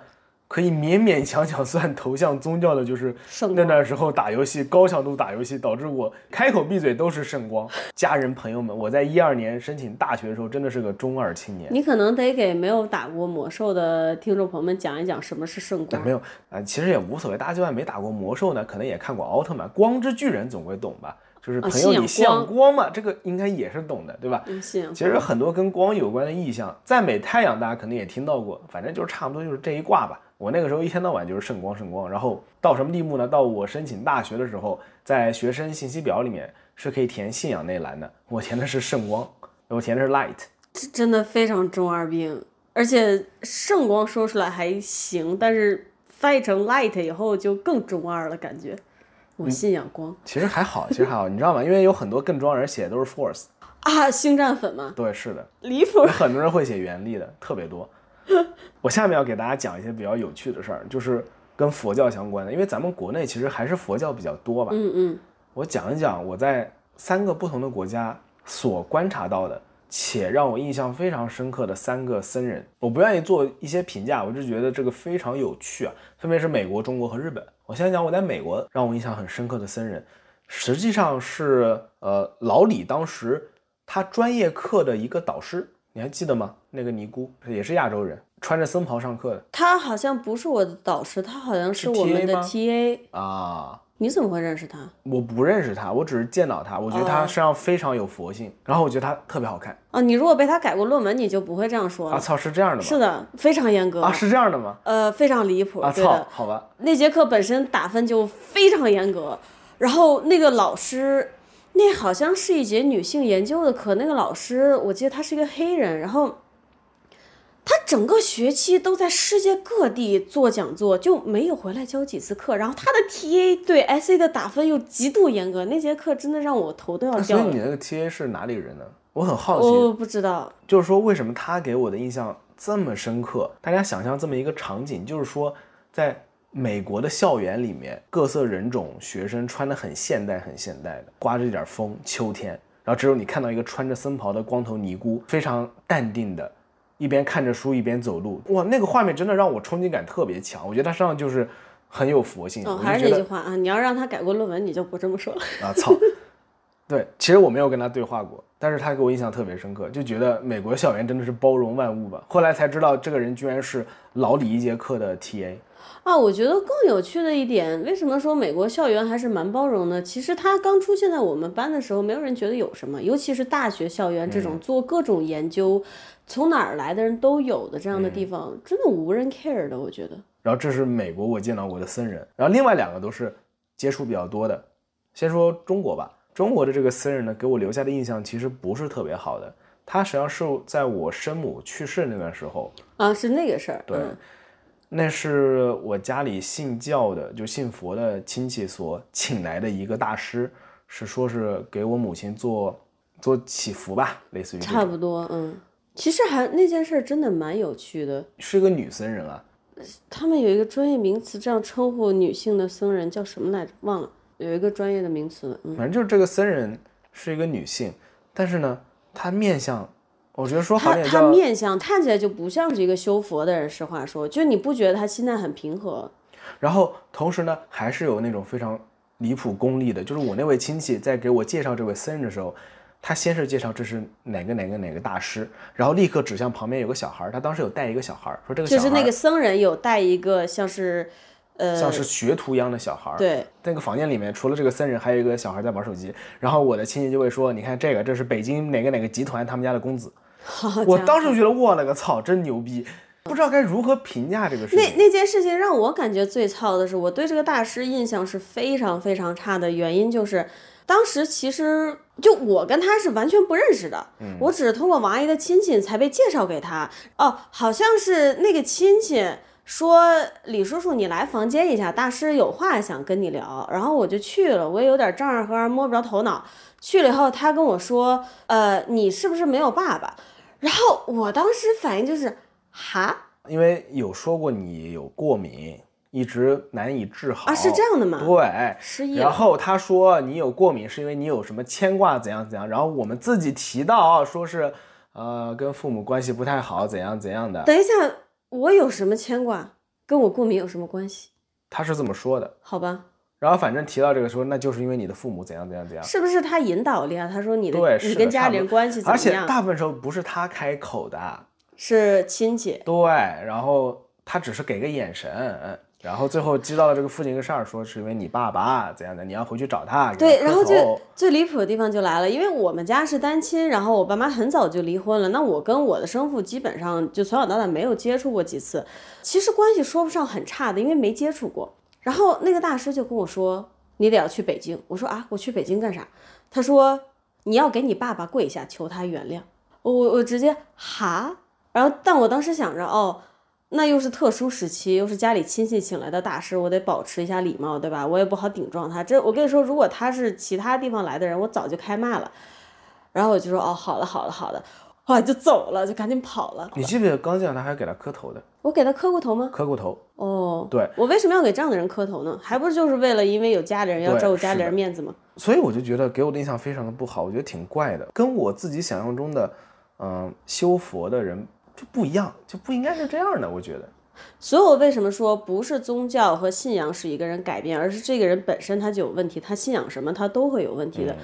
可以勉勉强强算投向宗教的，就是圣光那段时候打游戏高强度打游戏，导致我开口闭嘴都是圣光。家人朋友们，我在一二年申请大学的时候，真的是个中二青年。你可能得给没有打过魔兽的听众朋友们讲一讲什么是圣光。没有啊、其实也无所谓，大家就算没打过魔兽呢，可能也看过奥特曼，光之巨人总归懂吧？就是朋友你信仰光光嘛，这个应该也是懂的，对吧？其实很多跟光有关的意象，赞美太阳，大家肯定也听到过，反正就是差不多就是这一卦吧。我那个时候一天到晚就是圣光圣光，然后到什么地步呢？到我申请大学的时候，在学生信息表里面是可以填信仰那栏的，我填的是圣光，我填的是 light。这真的非常中二病，而且圣光说出来还行，但是翻译成 light 以后就更中二了，感觉。我信仰光。其实还好，其实还好，你知道吗？因为有很多更装人写的都是 force，啊，星战粉吗？对，是的，离谱有。很多人会写原力的，特别多。我下面要给大家讲一些比较有趣的事儿，就是跟佛教相关的，因为咱们国内其实还是佛教比较多吧。嗯嗯，我讲一讲我在三个不同的国家所观察到的，且让我印象非常深刻的三个僧人。我不愿意做一些评价，我就觉得这个非常有趣啊。分别是美国、中国和日本。我先讲我在美国让我印象很深刻的僧人，实际上是呃老李当时他专业课的一个导师，你还记得吗？那个尼姑也是亚洲人，穿着僧袍上课的他好像不是我的导师，他好像是是我们的 TA。啊。你怎么会认识他？我不认识他，我只是见到他，我觉得他哦身上非常有佛性，然后我觉得他特别好看。啊，你如果被他改过论文，你就不会这样说啊，了。操，是这样的吗？是的，非常严格。啊，是这样的吗？呃，非常离谱。啊，操，，好吧，那节课本身打分就非常严格，然后那个老师，那好像是一节女性研究的课，那个老师我记得他是一个黑人，然后他整个学期都在世界各地做讲座，就没有回来教几次课，然后他的 TA 对 SA 的打分又极度严格，那节课真的让我头都要掉了。以你那个 TA 是哪里人呢？我很好奇，我不知道，就是说为什么他给我的印象这么深刻？大家想象这么一个场景，就是说在美国的校园里面，各色人种学生穿的很现代，很现代的，刮着一点风，秋天，然后只有你看到一个穿着僧袍的光头尼姑，非常淡定的，一边看着书一边走路，哇，那个画面真的让我冲击感特别强。我觉得他身上就是很有佛性，哦，还是那句话啊，你要让他改过论文，你就不这么说了。啊操！对，其实我没有跟他对话过，但是他给我印象特别深刻，就觉得美国校园真的是包容万物吧。后来才知道，这个人居然是老李一节课的 TA。啊，我觉得更有趣的一点，为什么说美国校园还是蛮包容的？其实它刚出现在我们班的时候，没有人觉得有什么，尤其是大学校园这种做各种研究，从哪儿来的人都有的这样的地方，真的无人 care 的，我觉得。然后这是美国我见到过的僧人，然后另外两个都是接触比较多的。先说中国吧，中国的这个僧人呢，给我留下的印象其实不是特别好的。他实际上是在我生母去世那段时候，啊，是那个事儿。对嗯那是我家里信教的，就信佛的亲戚所请来的一个大师，是说是给我母亲做做祈福吧，类似于，差不多，嗯。其实还那件事儿真的蛮有趣的，是个女僧人啊，他们有一个专业名词，这样称呼女性的僧人叫什么来着？忘了，有一个专业的名词。嗯，反正就是这个僧人是一个女性，但是呢，她面相，我觉得说好他他面相看起来就不像是一个修佛的人，实话说，就你不觉得他心态很平和？然后同时呢，还是有那种非常离谱功利的，就是我那位亲戚在给我介绍这位僧人的时候，他先是介绍这是哪个哪个哪个大师，然后立刻指向旁边有个小孩儿，他当时有带一个小孩儿，说这个小孩儿就是那个僧人有带一个像是，呃，像是学徒一样的小孩儿。对，那个房间里面除了这个僧人，还有一个小孩在玩手机。然后我的亲戚就会说：“你看这个，这是北京哪个哪个集团他们家的公子。” 我当时就觉得我勒个操，真牛逼！不知道该如何评价这个事情。那那件事情让我感觉最操的是，我对这个大师印象是非常非常差的，原因就是。当时其实就我跟他是完全不认识的，嗯我只是通过王阿姨的亲戚才被介绍给他。哦，好像是那个亲戚说李叔叔你来房间一下，大师有话想跟你聊。然后我就去了，我也有点丈二和尚摸不着头脑。去了以后，他跟我说，呃，你是不是没有爸爸？然后我当时反应就是，哈因为有说过你有过敏，一直难以治好啊，是这样的吗？对，然失忆然。后他说你有过敏是因为你有什么牵挂怎样怎样，然后我们自己提到说是呃跟父母关系不太好怎样怎样的，等一下，我有什么牵挂？跟我过敏有什么关系？他是这么说的。好吧，然后反正提到这个说那就是因为你的父母怎样怎样怎样，是不是他引导的呀？他说你的你跟家里人关系怎而且？大部分时候不是他开口的，是亲戚。对，然后他只是给个眼神。然后最后知道了这个父亲个事儿，说是因为你爸爸怎样的，你要回去找他。对，然后就最离谱的地方就来了，因为我们家是单亲，然后我爸妈很早就离婚了，那我跟我的生父基本上就从小到大没有接触过几次，其实关系说不上很差的，因为没接触过。然后那个大师就跟我说，你得要去北京。我说啊，我去北京干啥？他说你要给你爸爸跪下求他原谅。我我我直接哈，然后但我当时想着哦。那又是特殊时期，又是家里亲戚请来的大师，我得保持一下礼貌，对吧？我也不好顶撞他。这我跟你说，如果他是其他地方来的人，我早就开骂了。然后我就说哦，好了好了好了，后来就走了，就赶紧跑了。你记不记得刚见到他还给他磕头的，我给他磕过头吗？磕过头。哦，对，我为什么要给这样的人磕头呢？还不是就是为了因为有家里人要照顾家里人面子吗？所以我就觉得给我的印象非常的不好，我觉得挺怪的，跟我自己想象中的，嗯、修佛的人就不一样，就不应该是这样的。我觉得，所以我为什么说不是宗教和信仰使一个人改变，而是这个人本身他就有问题，他信仰什么他都会有问题的。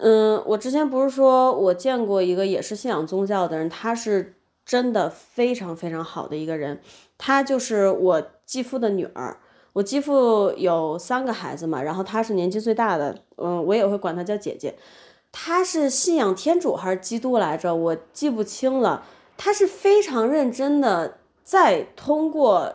嗯，我之前不是说我见过一个也是信仰宗教的人，他是真的非常非常好的一个人，他就是我继父的女儿。我继父有三个孩子嘛，然后他是年纪最大的，嗯，我也会管他叫姐姐。他是信仰天主还是基督来着？我记不清了。他是非常认真的在通过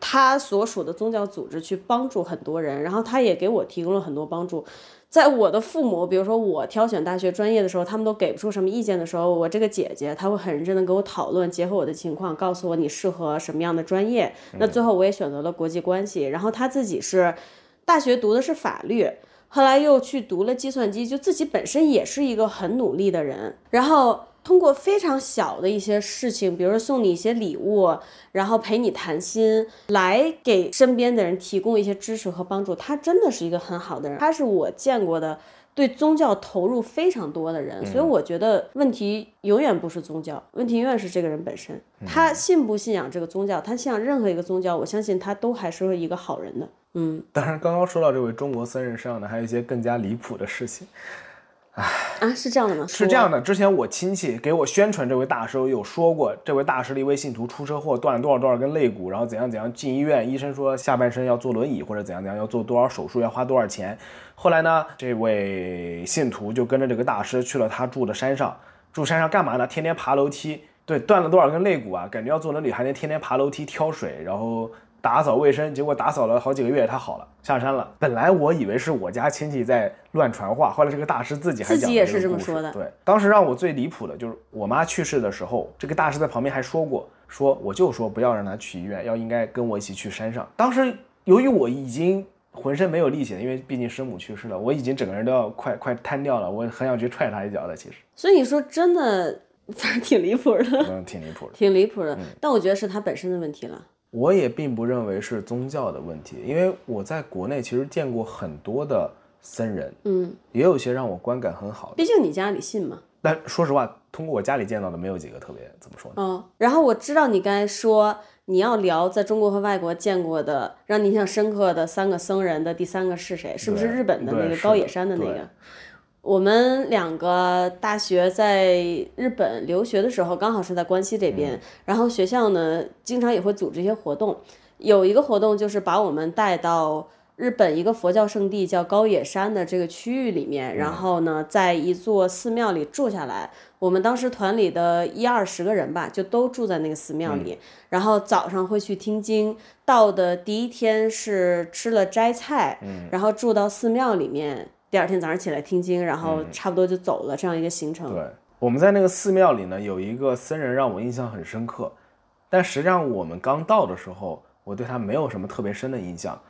他所属的宗教组织去帮助很多人，然后他也给我提供了很多帮助。在我的父母，比如说我挑选大学专业的时候，他们都给不出什么意见的时候，我这个姐姐她会很认真的跟我讨论，结合我的情况，告诉我你适合什么样的专业。那最后我也选择了国际关系，然后她自己是大学读的是法律，后来又去读了计算机，就自己本身也是一个很努力的人，然后通过非常小的一些事情，比如说送你一些礼物，然后陪你谈心，来给身边的人提供一些支持和帮助。他真的是一个很好的人，他是我见过的。对宗教投入非常多的人，所以我觉得问题永远不是宗教，问题永远是这个人本身。他信不信仰这个宗教，他信仰任何一个宗教，我相信他都还是一个好人的。嗯当然刚刚说到这位中国僧人身上呢，还有一些更加离谱的事情。啊，是这样的吗？是这样的，之前我亲戚给我宣传这位大师有说过，这位大师的一位信徒出车祸，断了多少多少根肋骨，然后怎样怎样进医院，医生说下半身要坐轮椅或者怎样怎样，要做多少手术，要花多少钱。后来呢，这位信徒就跟着这个大师去了他住的山上，住山上干嘛呢？天天爬楼梯。对，断了多少根肋骨啊？感觉要坐轮椅还能天天爬楼梯挑水，然后打扫卫生，结果打扫了好几个月，他好了，下山了。本来我以为是我家亲戚在乱传话，后来这个大师自己还讲自己也是这么说的对，当时让我最离谱的就是我妈去世的时候，这个大师在旁边还说过，说我就说不要让她去医院，要应该跟我一起去山上。当时由于我已经浑身没有力气了，因为毕竟生母去世了，我已经整个人都要快快瘫掉了，我很想去踹他一脚的。其实，所以你说真的，反正挺离谱的，嗯，挺离谱的。挺离谱的。但我觉得是他本身的问题了。我也并不认为是宗教的问题，因为我在国内其实见过很多的僧人，嗯，也有些让我观感很好的。毕竟你家里信吗。但说实话，通过我家里见到的，没有几个特别怎么说呢？哦，然后我知道你刚才说你要聊在中国和外国见过的让你印象深刻的三个僧人的第三个是谁？是不是日本的那个高野山的那个？我们两个大学在日本留学的时候，刚好是在关西这嗯边，然后学校呢经常也会组织一些活动，有一个活动就是把我们带到。日本一个佛教圣地叫高野山的这个区域里面，然后呢，在一座寺庙里住下来。我们当时团里的一二十个人吧，就都住在那个寺庙里。然后早上会去听经，到的第一天是吃了斋菜，然后住到寺庙里面，第二天早上起来听经，然后差不多就走了这样一个行程。对，我们在那个寺庙里呢，有一个僧人让我印象很深刻，但实际上我们刚到的时候，我对他没有什么特别深的印象，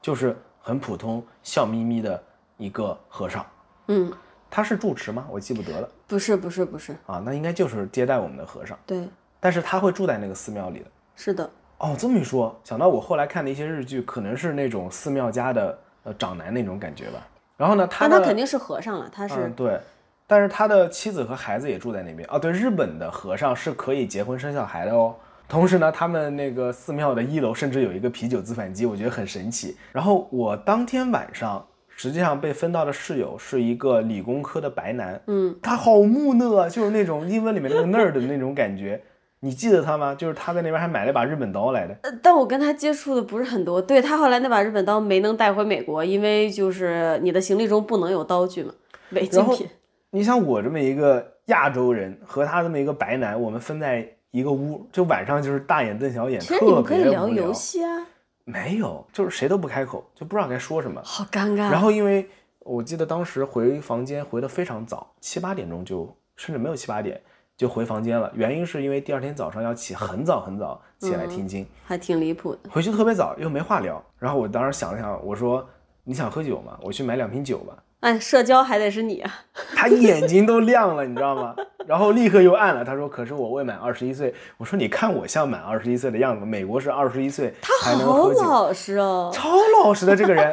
就是很普通、笑眯眯的一个和尚。嗯，他是住持吗？我记不得了不是不是不是，啊，那应该就是接待我们的和尚，对，但是他会住在那个寺庙里的。是的，哦，这么一说，想到我后来看的一些日剧，可能是那种寺庙家的呃长男那种感觉吧。然后呢，他他肯定是和尚了，他是、嗯对，但是他的妻子和孩子也住在那边。啊，对，日本的和尚是可以结婚生小孩的哦。同时呢，他们那个寺庙的一楼甚至有一个啤酒自贩机，我觉得很神奇。然后我当天晚上实际上被分到的室友是一个理工科的白男，嗯，他好木讷啊，就是那种英文里面那个 nerd 的那种感觉。你记得他吗？就是他在那边还买了一把日本刀来的。呃但我跟他接触的不是很多。对他后来那把日本刀没能带回美国，因为就是你的行李中不能有刀具嘛，违禁品。你像我这么一个亚洲人和他这么一个白男，我们分在一个屋，就晚上就是大眼瞪小眼，其实你们可以聊游戏啊，没有，就是谁都不开口，就不知道该说什么。好尴尬。然后因为我记得当时回房间回的非常早，七八点钟就甚至没有七八点就回房间了，原因是因为第二天早上要起很早很早起来听经，还挺离谱的。回去特别早又没话聊。然后我当时想了想，我说你想喝酒吗？我去买两瓶酒吧。哎，社交还得是你啊。他眼睛都亮了，你知道吗？然后立刻又暗了。他说：“可是我未满二十一岁。”我说：“你看我像满二十一岁的样子？美国是二十一岁才能好喝酒，老实哦。超老实的这个人。”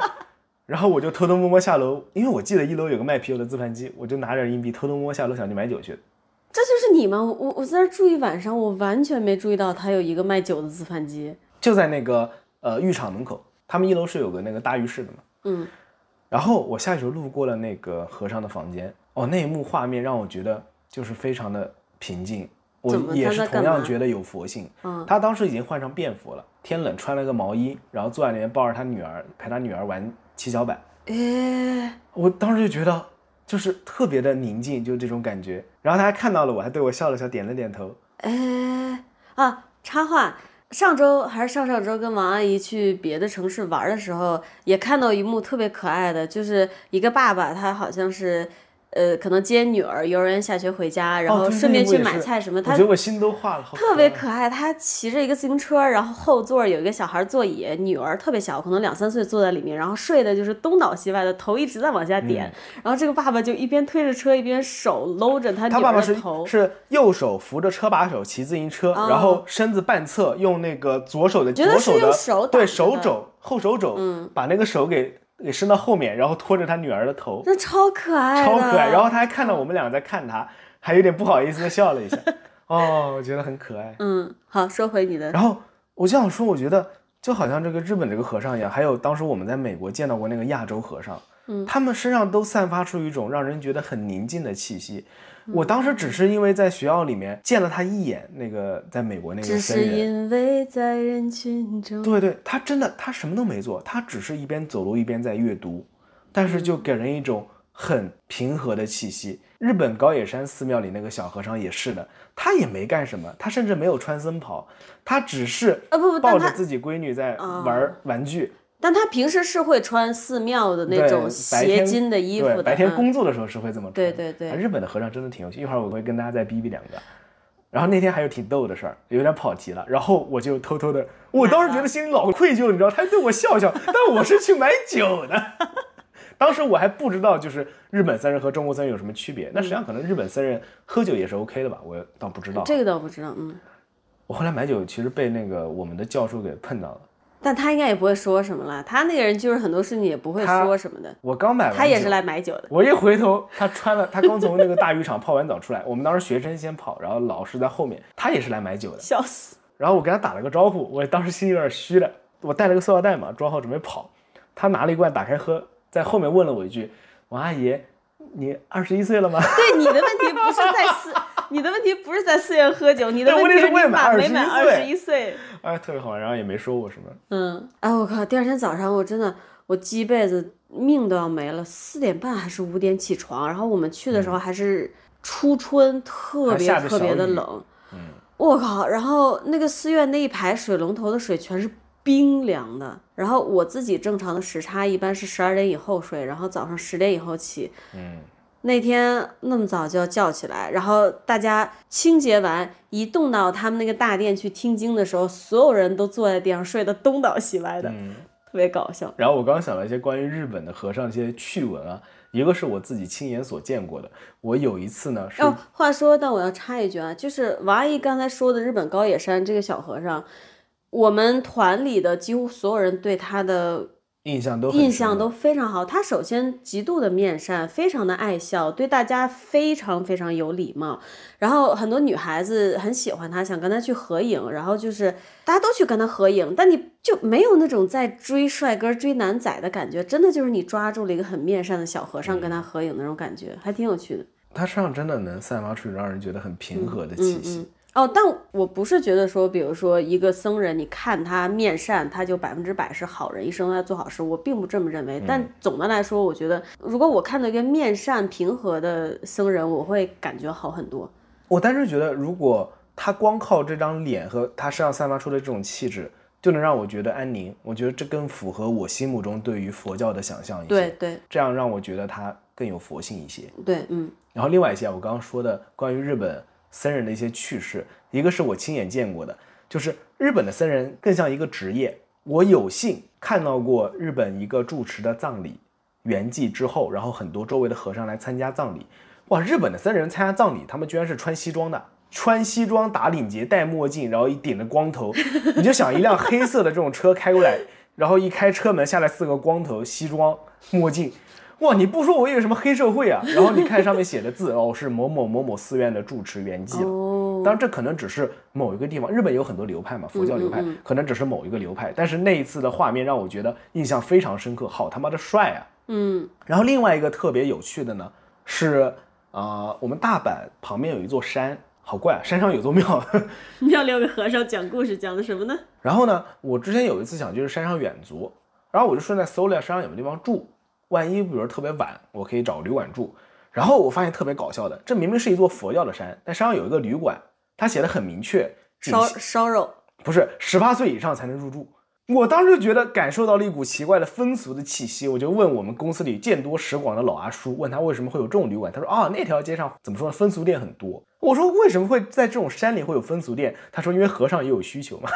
然后我就偷偷摸摸下楼，因为我记得一楼有个卖啤酒的自贩机，我就拿着硬币偷偷摸摸下楼想去买酒去。这就是你吗？我我在那儿住一晚上，我完全没注意到他有一个卖酒的自贩机。就在那个呃浴场门口，他们一楼是有个那个大浴室的嘛。嗯。然后我下去路过了那个和尚的房间，哦，那一幕画面让我觉得就是非常的平静。我也是同样觉得有佛性。嗯他当时已经换上便服了，天冷穿了个毛衣，然后坐在那边抱着他女儿，陪他女儿玩七巧板。哎，我当时就觉得就是特别的宁静，就这种感觉。然后他还看到了我，还对我笑了笑，点了点头。哎啊，插话，上周还是上上周跟王阿姨去别的城市玩的时候，也看到一幕特别可爱的，就是一个爸爸，他好像是。呃，可能接女儿幼儿园下学回家，然后顺便去买菜什么。他我觉得我心都化了，特别可爱，他骑着一个自行车，然后后座有一个小孩座椅，女儿特别小，可能两三岁坐在里面，然后睡的就是东倒西歪的，头一直在往下点。嗯然后这个爸爸就一边推着车，一边手搂着他女他爸爸是。是右手扶着车把手骑自行车，哦然后身子半侧用那个左手的左手的对手肘后手肘，嗯把那个手给给伸到后面，然后拖着他女儿的头，那超可爱，超可爱。然后他还看到我们俩在看他，还有点不好意思的笑了一下。哦，我觉得很可爱。嗯，好，说回你的，然后我就想说，我觉得就好像这个日本这个和尚一样，还有当时我们在美国见到过那个亚洲和尚，嗯他们身上都散发出一种让人觉得很宁静的气息。嗯我当时只是因为在学校里面见了他一眼，那个在美国那个只是，因为在人群中，对对，他真的他什么都没做，他只是一边走路一边在阅读，但是就给人一种很平和的气息。日本高野山寺庙里那个小和尚也是的，他也没干什么，他甚至没有穿僧袍，他只是啊不不，抱着自己闺女在啊玩玩具。但他平时是会穿寺庙的那种斜襟的衣服对，的，白天嗯工作的时候是会这么穿。对对对啊日本的和尚真的挺有趣，一会儿我会跟大家再逼逼两个。然后那天还有挺逗的事儿，有点跑题了。然后我就偷偷的，我当时觉得心里老愧疚，你知道，他还对我笑笑，但我是去买酒的。当时我还不知道，就是日本僧人和中国僧人有什么区别。那实际上可能日本僧人喝酒也是 OK 的吧，我倒不知道。这个倒不知道，嗯，我后来买酒其实被那个我们的教授给碰到了。但他应该也不会说什么了，他那个人就是很多事情也不会说什么的，我刚买完酒，他也是来买酒的，我一回头，他穿了，他刚从那个大浴场泡完澡出来。我们当时学生先跑，然后老师在后面，他也是来买酒的。笑死，然后我跟他打了个招呼，我当时心里有点虚了，我带了个塑料袋嘛，装好准备跑。他拿了一罐打开喝，在后面问了我一句：“王阿姨，你二十一岁了吗对你的问题不是在寺，你的问题不是在寺院 喝酒，你的问题是你满满没满21二十一岁。？”哎，特别好玩，然后也没说我什么。嗯，哎，我靠！第二天早上我真的，我鸡被子命都要没了，四点半还是五点起床，然后我们去的时候还是初春，特别特别的冷。嗯，我靠！然后那个寺院那一排水龙头的水全是冰凉的，然后我自己正常的时差一般是十二点以后睡，然后早上十点以后起。嗯，那天那么早就要叫起来，然后大家清洁完，一动到他们那个大殿去听经的时候，所有人都坐在地上睡得东倒西歪的，嗯特别搞笑。然后我刚刚想了一些关于日本的和尚一些趣闻啊，一个是我自己亲眼所见过的。我有一次呢是哦，话说，但我要插一句啊，就是王阿姨刚才说的日本高野山这个小和尚，我们团里的几乎所有人对他的印象都印象都非常好。他首先极度的面善，非常的爱笑，对大家非常非常有礼貌。然后很多女孩子很喜欢他，想跟他去合影，然后就是大家都去跟他合影，但你就没有那种在追帅哥、追男仔的感觉，真的就是你抓住了一个很面善的小和尚跟他合影那种感觉，还挺有趣的。他身上真的能散发出让人觉得很平和的气息。嗯嗯。哦，但我不是觉得说，比如说一个僧人，你看他面善，他就百分之百是好人，一生都在做好事。我并不这么认为。但总的来说，我觉得如果我看到一个面善平和的僧人，我会感觉好很多。我单纯觉得，如果他光靠这张脸和他身上散发出的这种气质，就能让我觉得安宁，我觉得这更符合我心目中对于佛教的想象一些。对，对这样让我觉得他更有佛性一些。对，嗯然后另外一些啊我刚刚说的关于日本僧人的一些趣事，一个是我亲眼见过的，就是日本的僧人更像一个职业，我有幸看到过日本一个住持的葬礼圆寂之后，然后很多周围的和尚来参加葬礼。哇，日本的僧人参加葬礼，他们居然是穿西装的，穿西装打领结戴墨镜，然后一顶着光头，你就想一辆黑色的这种车开过来，然后一开车门下来四个光头，西装墨镜。哇，你不说我以为什么黑社会啊？然后你看上面写的字，哦，是某某某某寺院的住持圆寂了。哦，当然，这可能只是某一个地方。日本有很多流派嘛，佛教流派可能只是某一个流派。但是那一次的画面让我觉得印象非常深刻，好他妈的帅啊！嗯，然后另外一个特别有趣的呢，是啊、我们大阪旁边有一座山，好怪啊，山上有座庙。庙里有个和尚讲故事讲的什么呢？然后呢，我之前有一次想就是山上远足，然后我就顺带搜了一下山上有没有地方住，万一比如特别晚，我可以找旅馆住。然后我发现特别搞笑的，这明明是一座佛教的山，但山上有一个旅馆，它写的很明确，只烧烧肉，不是十八岁以上才能入住。我当时就觉得感受到了一股奇怪的风俗的气息，我就问我们公司里见多识广的老阿叔，问他为什么会有这种旅馆。他说啊，那条街上怎么说呢，风俗店很多。我说为什么会在这种山里会有风俗店？他说因为和尚也有需求嘛。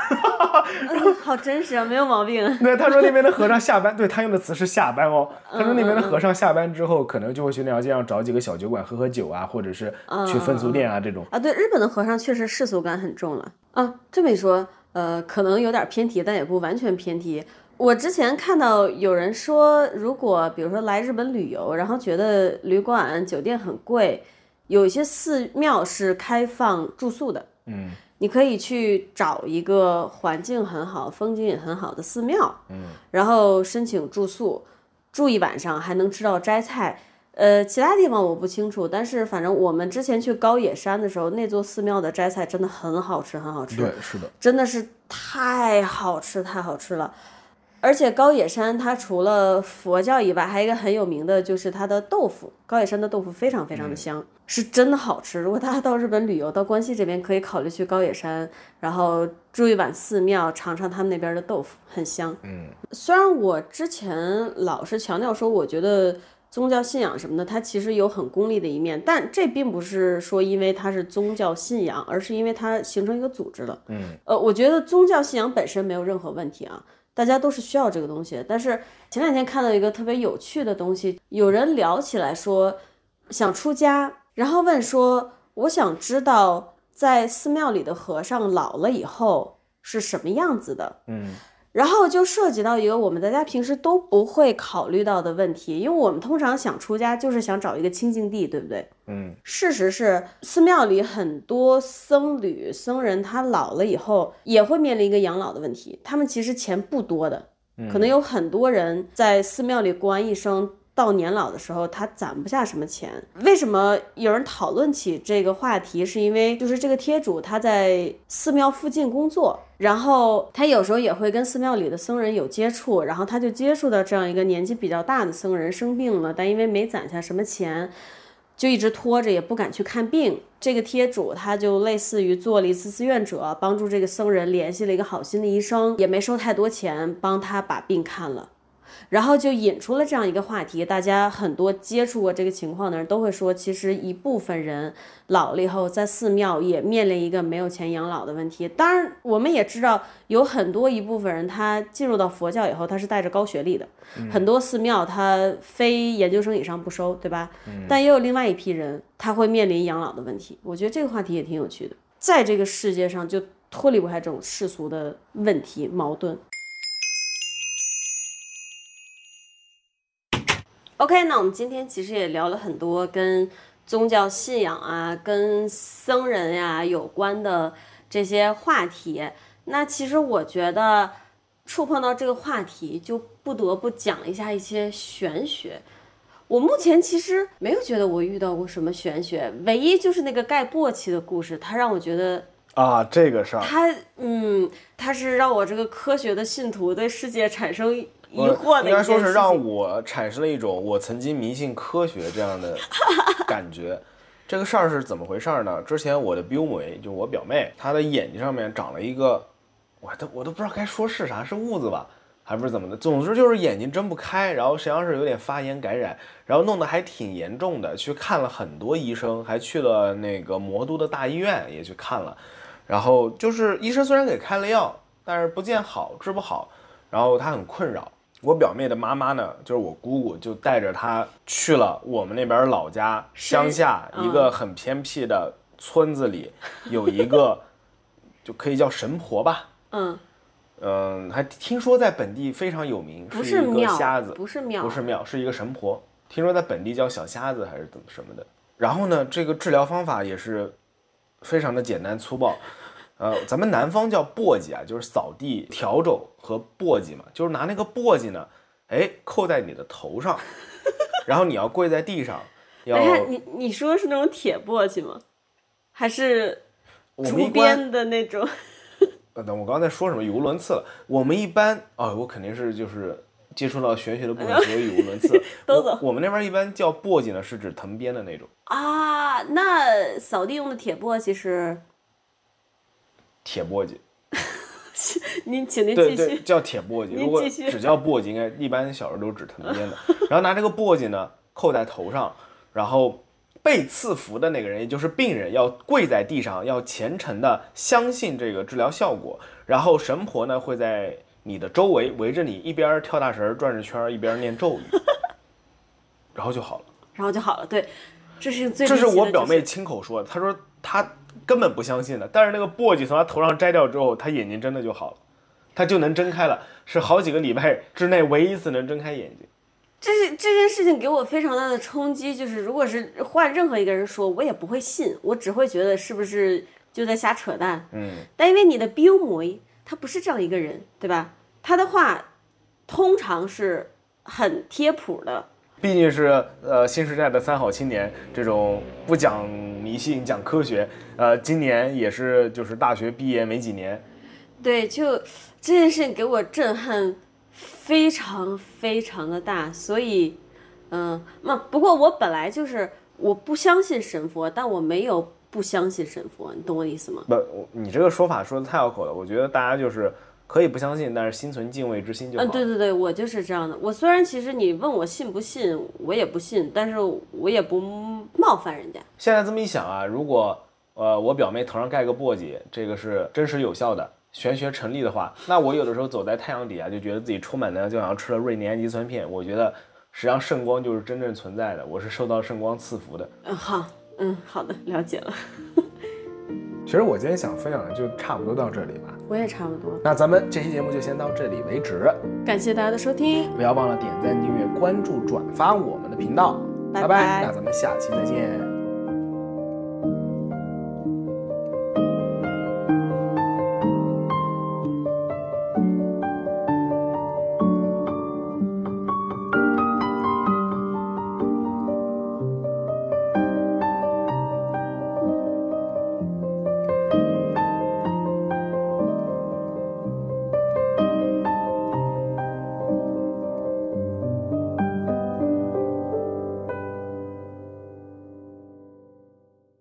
嗯，好真实啊，没有毛病。对，他说那边的和尚下班，对他用的词是下班哦。他说那边的和尚下班之后，可能就会去那条街上找几个小酒馆喝喝酒啊，或者是去风俗店啊这种。啊，对，日本的和尚确实世俗感很重了啊。这么一说，呃，可能有点偏题，但也不完全偏题。我之前看到有人说，如果比如说来日本旅游，然后觉得旅馆、酒店很贵，有一些寺庙是开放住宿的，嗯你可以去找一个环境很好、风景也很好的寺庙，嗯，然后申请住宿，住一晚上还能吃到斋菜。呃，其他地方我不清楚，但是反正我们之前去高野山的时候，那座寺庙的斋菜真的很好吃，很好吃，对，是的，真的是太好吃，太好吃了。而且高野山它除了佛教以外，还有一个很有名的就是它的豆腐。高野山的豆腐非常非常的香，是真的好吃。如果大家到日本旅游，到关西这边可以考虑去高野山，然后住一晚寺庙，尝尝他们那边的豆腐，很香。嗯虽然我之前老是强调说，我觉得宗教信仰什么的，它其实有很功利的一面，但这并不是说因为它是宗教信仰，而是因为它形成一个组织了。嗯呃，我觉得宗教信仰本身没有任何问题啊，大家都是需要这个东西。但是前两天看到一个特别有趣的东西，有人聊起来说想出家，然后问说，我想知道在寺庙里的和尚老了以后是什么样子的。嗯然后就涉及到一个我们大家平时都不会考虑到的问题，因为我们通常想出家就是想找一个清净地，对不对？嗯事实是，寺庙里很多僧侣、僧人，他老了以后也会面临一个养老的问题。他们其实钱不多的，可能有很多人在寺庙里过完一生，到年老的时候，他攒不下什么钱。为什么有人讨论起这个话题？是因为就是这个贴主他在寺庙附近工作，然后他有时候也会跟寺庙里的僧人有接触，然后他就接触到这样一个年纪比较大的僧人生病了，但因为没攒下什么钱。就一直拖着，也不敢去看病。这个贴主他就类似于做了一次志愿者，帮助这个僧人联系了一个好心的医生，也没收太多钱，帮他把病看了。然后就引出了这样一个话题，大家很多接触过这个情况的人都会说，其实一部分人老了以后在寺庙也面临一个没有钱养老的问题。当然，我们也知道有很多一部分人他进入到佛教以后，他是带着高学历的，很多寺庙他非研究生以上不收，对吧？但也有另外一批人他会面临养老的问题。我觉得这个话题也挺有趣的，在这个世界上就脱离不开这种世俗的问题矛盾。OK，那我们今天其实也聊了很多跟宗教信仰啊、跟僧人呀、有关的这些话题。那其实我觉得触碰到这个话题，就不得不讲一下一些玄学。我目前其实没有觉得我遇到过什么玄学，唯一就是那个盖簸箕的故事，它让我觉得啊，这个事儿，它，嗯，它是让我这个科学的信徒对世界产生疑我惑的应该说是让我产生了一种我曾经迷信科学这样的 感觉。这个事儿是怎么回事儿呢？之前我的表妹，就我表妹，她的眼睛上面长了一个，我都我都不知道该说是啥，是痦子吧，还不是怎么的？总之就是眼睛睁不开，然后实际上是有点发炎感染，然后弄得还挺严重的，去看了很多医生，还去了那个魔都的大医院也去看了，然后就是医生虽然给开了药，但是不见好，治不好。然后她很困扰。我表妹的妈妈呢，就是我姑姑，就带着她去了我们那边老家乡下一个很偏僻的村子里，有一个就可以叫神婆吧，嗯，嗯，还听说在本地非常有名，不是一个，瞎子，不是庙，不是庙，是一个神婆。听说在本地叫小瞎子还是怎么什么的。然后呢，这个治疗方法也是非常的简单粗暴。呃，咱们南方叫簸箕啊，就是扫地笤帚和簸箕嘛，就是拿那个簸箕呢，哎，扣在你的头上，然后你要跪在地上，要你你说是那种铁簸箕吗？还是竹编的那种？等，等我刚才说什么语无伦次了。我们一般哦，我肯定是就是接触到玄学的部分，所以语无伦次。都走我我们那边一般叫簸箕呢，是指藤编的那种啊，那扫地用的铁簸箕是？铁簸箕。您请您对对，继续。叫铁簸箕。如果只叫簸箕，应该一般小时候都是指藤编的。然后拿这个簸箕呢 扣在头上，然后被赐福的那个人，也就是病人，要跪在地上，要虔诚的相信这个治疗效果。然后神婆呢会在你的周围围着你，一边跳大神儿转着圈儿，一边念咒语，然后就好了。然后就好了。对，这是最这是我表妹亲口说的，她说她根本不相信的，但是那个簸箕从他头上摘掉之后，他眼睛真的就好了，他就能睁开了，是好几个礼拜之内唯一一次能睁开眼睛。这是 这件事情给我非常大的冲击，就是如果是换任何一个人说，我也不会信，我只会觉得是不是就在瞎扯淡。嗯，但因为你的标模他不是这样一个人，对吧？他的话通常是很贴谱的，毕竟是呃新时代的三好青年，这种不讲迷信讲科学，呃，今年也是就是大学毕业没几年，对，就这件事情给我震撼非常非常的大，所以，嗯，那不过我本来就是我不相信神佛，但我没有不相信神佛，你懂我的意思吗？不，你这个说法说的太拗口了，我觉得大家就是可以不相信，但是心存敬畏之心就好。嗯，对对对，我就是这样的。我虽然其实你问我信不信，我也不信，但是我也不冒犯人家。现在这么一想啊，如果呃我表妹头上盖个簸箕，这个是真实有效的，玄学成立的话，那我有的时候走在太阳底下，就觉得自己充满能量，就好像吃了瑞尼氨基酸片。我觉得实际上圣光就是真正存在的，我是受到圣光赐福的。嗯，好，嗯，好的，了解了。其实我今天想分享的就差不多到这里吧。我也差不多，那咱们这期节目就先到这里为止，感谢大家的收听，不要忘了点赞、订阅、关注、转发我们的频道。拜拜。拜那咱们下期再见。